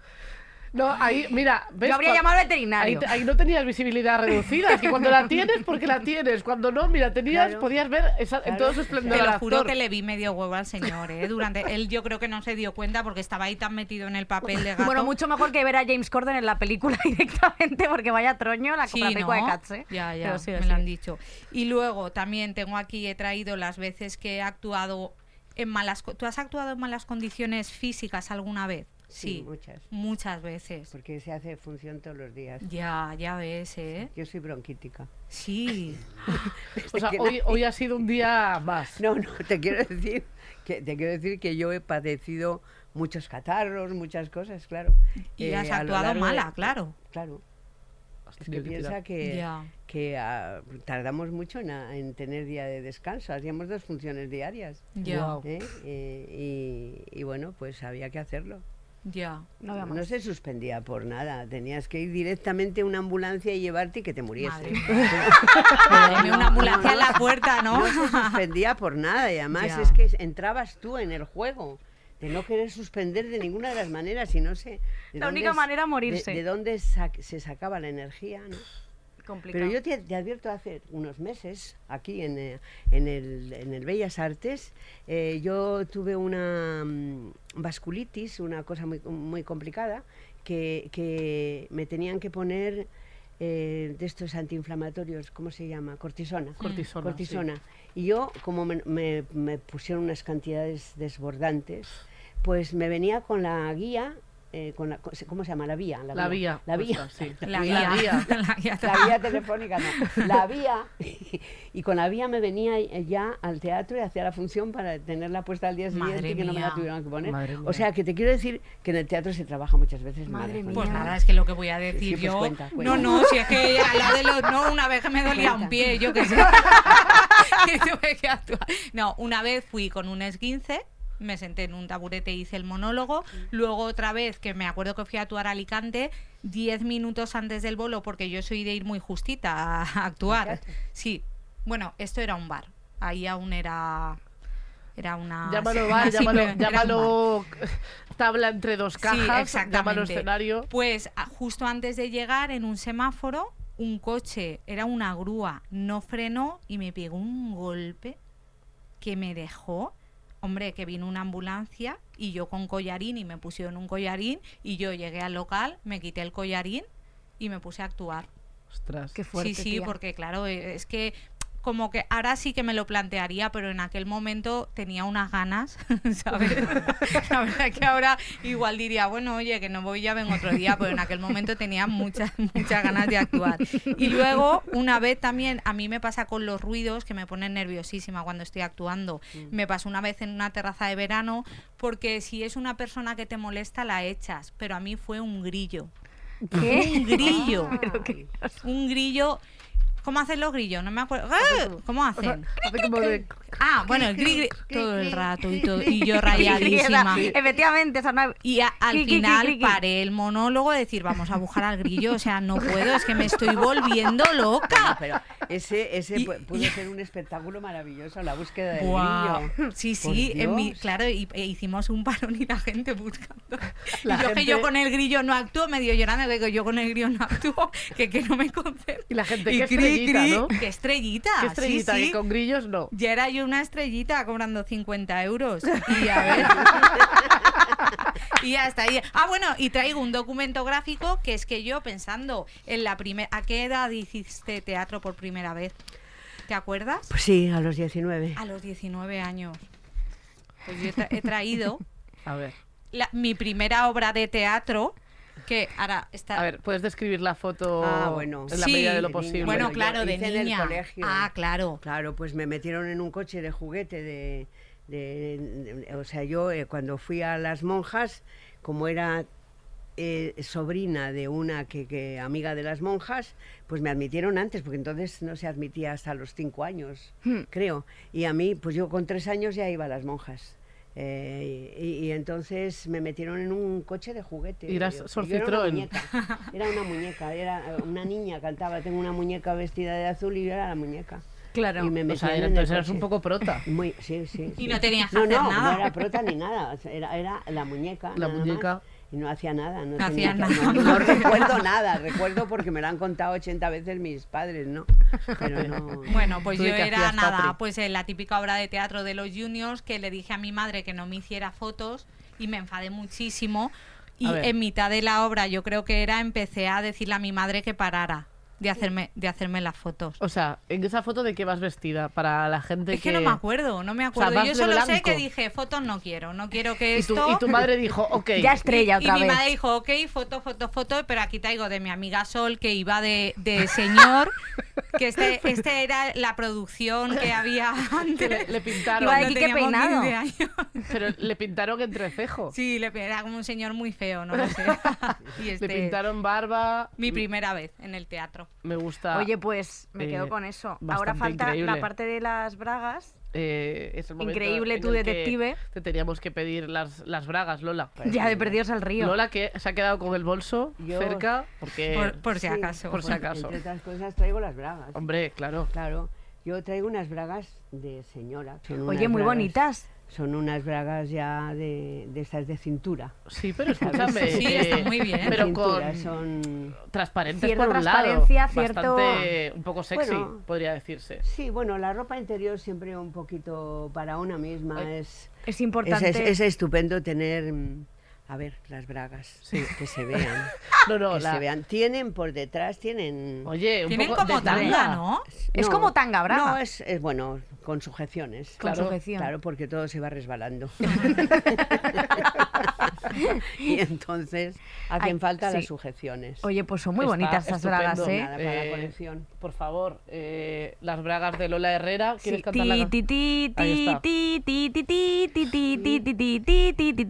No, ahí, mira, ¿ves? Yo habría llamado al veterinario. te- ahí no tenías visibilidad reducida. Es que cuando la tienes, porque la tienes. Cuando no, mira, tenías, Claro. podías ver esa- en Claro. todo su esplendor. Te lo juro que le vi medio huevo al señor, ¿eh? Durante, él yo creo que no se dio cuenta porque estaba ahí tan metido en el papel de gato. Bueno, mucho mejor que ver a James Corden en la película directamente, porque vaya troño la, Sí, la película ¿no? de Cats, ¿eh? Ya, ya, sí, me sí. lo han dicho. Y luego también tengo aquí, he traído las veces que he actuado en malas... ¿Tú has actuado en malas condiciones físicas alguna vez? Sí, muchas. Muchas veces. Porque se hace función todos los días. Ya, ya ves, ¿eh? Yo soy bronquítica. Sí. O sea, hoy, hoy ha sido un día más. No, no, te quiero decir que te quiero decir que yo he padecido muchos catarros, muchas cosas, claro. Y Eh, has lo actuado de- mala, claro. Claro. Es que piensa que, que ah, tardamos mucho en, a- en tener día de descanso. Hacíamos dos funciones diarias. Ya, Guau. ¿eh? Eh, y, y bueno, pues había que hacerlo. Ya. No veo No se suspendía por nada. Tenías que ir directamente a una ambulancia y llevarte y que te muriese. Madre una ambulancia en la puerta, ¿no? No se suspendía por nada y además Ya. es que entrabas tú en el juego de no querer suspender de ninguna de las maneras y no sé. de La única es- manera, de- morirse. De, dónde se sacaba la energía, ¿no? Complicado. Pero yo te, te advierto hace unos meses, aquí en, eh, en, el, en el Bellas Artes, eh, yo tuve una mm, vasculitis, una cosa muy, muy complicada, que, que me tenían que poner eh, de estos antiinflamatorios, ¿cómo se llama? Cortisona. Cortisona, Cortisona. Y yo, como me, me- me pusieron unas cantidades desbordantes, pues me venía con la guía, eh, con la, ¿cómo se llama? La vía. La vía. La vía. sí. La vía telefónica no. La vía. Y con la vía me venía ya al teatro y hacía la función para tenerla puesta al día siguiente Madre y que no me la mía. tuvieran que poner. Madre mía. O sea, que te quiero decir que en el teatro se trabaja muchas veces Madre mía. Pues nada, es que lo que voy a decir Sí, pues yo. cuenta, No, cuenta. no, si es que a la de los. No, una vez que me dolía un pie, yo qué sé. Y tuve que actuar. No, una vez fui con un esguince. Me senté en un taburete y hice el monólogo. Luego otra vez, que me acuerdo que fui a actuar a Alicante, 10 minutos antes del bolo, porque yo soy de ir muy justita a actuar. Sí. Bueno, esto era un bar. Ahí aún era... Era una... Llámalo bar, llámalo, bar. tabla entre dos cajas, llámalo escenario. Pues justo antes de llegar en un semáforo, un coche, era una grúa, no frenó y me pegó un golpe que me dejó. Hombre, que vino una ambulancia y yo con collarín y me pusieron un collarín y yo llegué al local, me quité el collarín y me puse a actuar. Ostras. Qué fuerte, sí, sí, tía. porque claro, eh, es que como que ahora sí que me lo plantearía, pero en aquel momento tenía unas ganas, ¿sabes? La verdad que ahora igual diría, bueno, oye, que no voy, ya vengo otro día, pero en aquel momento tenía muchas, muchas ganas de actuar. Y luego, una vez también, a mí me pasa con los ruidos que me ponen nerviosísima cuando estoy actuando. Me pasó una vez en una terraza de verano, porque si es una persona que te molesta, la echas, pero a mí fue un grillo. Un grillo. Ay, Un grillo ¿Cómo hacen los grillos? No me acuerdo. ¡Ah! ¿Cómo hacen? Hace como de... Ah, bueno, el gri, gri- todo el rato y, todo, y yo rayadísima. Efectivamente, esa no- Y a- al final paré el monólogo de decir, vamos a buscar al grillo. O sea, no puedo, es que me estoy volviendo loca. Pero ese, ese Y- pu- pudo ser un espectáculo maravilloso, la búsqueda del grillo. Sí, sí, en mi, Dios. claro, y, e hicimos un parón y la gente buscando. La y yo que yo con el grillo no actúo, medio llorando, que yo con el grillo no actúo, que, que no me concentro. Y la gente, cri, estrellita. Qué estrellita. Qué sí, estrellita, sí. que con grillos no. Ya era yo una estrellita cobrando 50 euros. Y a ver. y hasta ahí. Ah, bueno, y traigo un documento gráfico que es que yo pensando en la primera. ¿A qué edad hiciste teatro por primera vez? ¿Te acuerdas? Pues sí, a los 19. A los 19 años. Pues yo he, tra- he traído A ver, la- mi primera obra de teatro. Que ahora está. a ver, ¿puedes describir la foto Ah, bueno. en la Sí. medida de lo posible? bueno, claro, de hice en el niña. colegio. Ah, claro. Claro, pues me metieron en un coche de juguete de... de- de- o sea, yo eh, cuando fui a las monjas, como era eh, sobrina de una que, que amiga de las monjas, pues me admitieron antes, porque entonces no se admitía hasta los cinco años, creo. Y a mí, pues yo con tres años ya iba a las monjas. Eh, y, y entonces me metieron en un coche de juguete. Y eras Yo- yo era una muñeca. Era una muñeca, era una niña cantaba, tengo una muñeca vestida de azul y yo era la muñeca. Claro. Y me O sea, en entonces eras un poco prota. Muy, sí, sí. Y sí. no tenías que no, hacer no, nada. No era prota ni nada, era, era la muñeca. La nada más, muñeca. Y no hacía nada. No, No hacía nada. No, no recuerdo nada, recuerdo porque me lo han contado 80 veces mis padres, ¿no? Pero no. Bueno, pues ¿Tú yo era nada, Patri? pues en la típica obra de teatro de los juniors que le dije a mi madre que no me hiciera fotos y me enfadé muchísimo. Y en mitad de la obra, yo creo que era, empecé a decirle a mi madre que parara de hacerme, de hacerme las fotos. O sea, ¿en esa foto de qué vas vestida? Para la gente Es que no me acuerdo, no me O sea, acuerdo. yo solo sé que dije, fotos no quiero, no quiero que Y tu, esto... y tu madre dijo, ok. Ya estrella y otra mi vez. madre dijo, ok, foto, foto, foto, pero aquí traigo de mi amiga Sol, que iba de, de señor, que este, este era la producción que había que antes. le, le pintaron. Iba de cuando Quique teníamos Peinado. 15 años. Pero le pintaron entrecejo. Sí, le, era como un señor muy feo, no lo sé. y este, Le pintaron barba. mi primera vez en el teatro. Me gusta. Oye, pues me eh, quedo con eso. Ahora falta increíble. la parte de las bragas. eh, es el momento Increíble tu detective. Te teníamos que pedir las, las bragas, Lola. Ya de perdidos al río. Lola que se ha quedado con el bolso Yo- cerca porque... Por, por si Sí, acaso. por si acaso. Entre otras cosas traigo las bragas. Hombre, claro. Claro. Yo traigo unas bragas de señora. Oye, muy bragas- bonitas. Son unas bragas ya de, de estas de cintura. Sí, pero escúchame. Sí, está muy bien. Pero Cintura, con son... transparentes Cierta por un lado. cierto- Bastante, un poco sexy, Bueno. podría decirse. Sí, bueno, la ropa interior siempre un poquito para una misma Ay. es... Es importante. es- es estupendo tener, mm, a ver, las bragas, Sí. que se vean, No, no, que la- se vean. Tienen por detrás, tienen... Oye, un Tienen poco como de tanga, ¿no? Es como tanga braga. No, es, es bueno, con sujeciones. Con claro, sujeción. Claro, porque todo se va resbalando. y entonces, ¿a quien falta sí. las sujeciones? Oye, pues son muy Está bonitas esas bragas, ¿eh? Nada para eh, la colección. Por favor, eh, las bragas de Lola Herrera. ¿Quieres cantar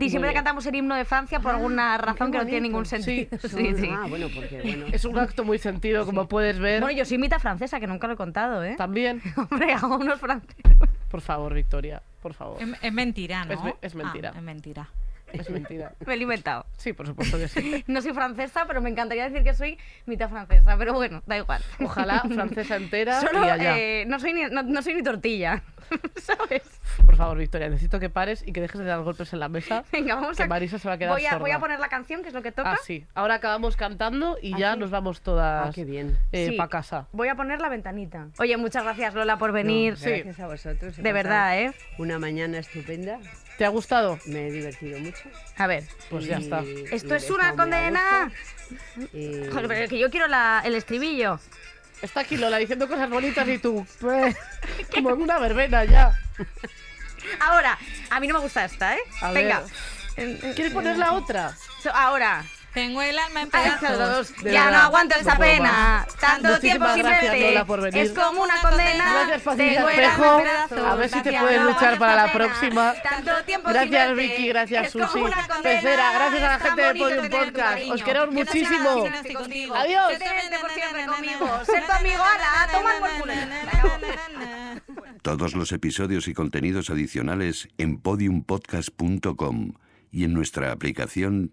Siempre cantamos el himno de Francia por alguna razón que no tiene ningún sentido. Sí, sí. Ah, bueno, porque bueno. Es un acto muy sentido, como puedes ver. Bueno, yo soy mitad francesa, que nunca lo he contado, ¿eh? También. Hombre, hago unos franceses. Por favor, Victoria, por favor. Es, es mentira, ¿no? Es, es mentira. Ah, es mentira. Es mentira. Me lo he inventado. Sí, por supuesto que sí. No soy francesa, pero me encantaría decir que soy mitad francesa. Pero bueno, da igual. Ojalá francesa entera Solo y allá. eh, no, soy ni, no, no soy ni tortilla. ¿Sabes? Por favor, Victoria, necesito que pares y que dejes de dar golpes en la mesa. Venga, vamos que a. Marisa se va a quedar voy a, voy a poner la canción, que es lo que toca. Ah, sí. Ahora acabamos cantando y ¿Ah, ya sí? nos vamos todas Ah, qué bien. Sí. para casa. Voy a poner la ventanita. Oye, muchas gracias, Lola, por venir. No, gracias a vosotros. de verdad, ¿eh? Una mañana estupenda. ¿Te ha gustado? Me he divertido mucho. A ver. Pues ya está. Esto es una condena. Y- Joder, pero es que yo quiero la- el estribillo. Está aquí Lola diciendo cosas bonitas y tú, pues, como en una verbena ya. Ahora, a mí no me gusta esta, ¿eh? A Venga. ver. ¿Quieres poner la otra? So- ahora. Tengo el alma en pedazos. Ya no aguanto esa pena. Tanto tiempo sin verte. Lola, por venir. Es como una condena. Tengo el alma en pedazos. A ver si te puedes luchar para la próxima. Tanto tiempo Gracias. Vicky, gracias, Susi. Pecera, gracias a la gente de Podium Podcast. Os queremos Que no sea nada muchísimo. Adiós. Todos los episodios y contenidos adicionales en podiumpodcast.com y en nuestra aplicación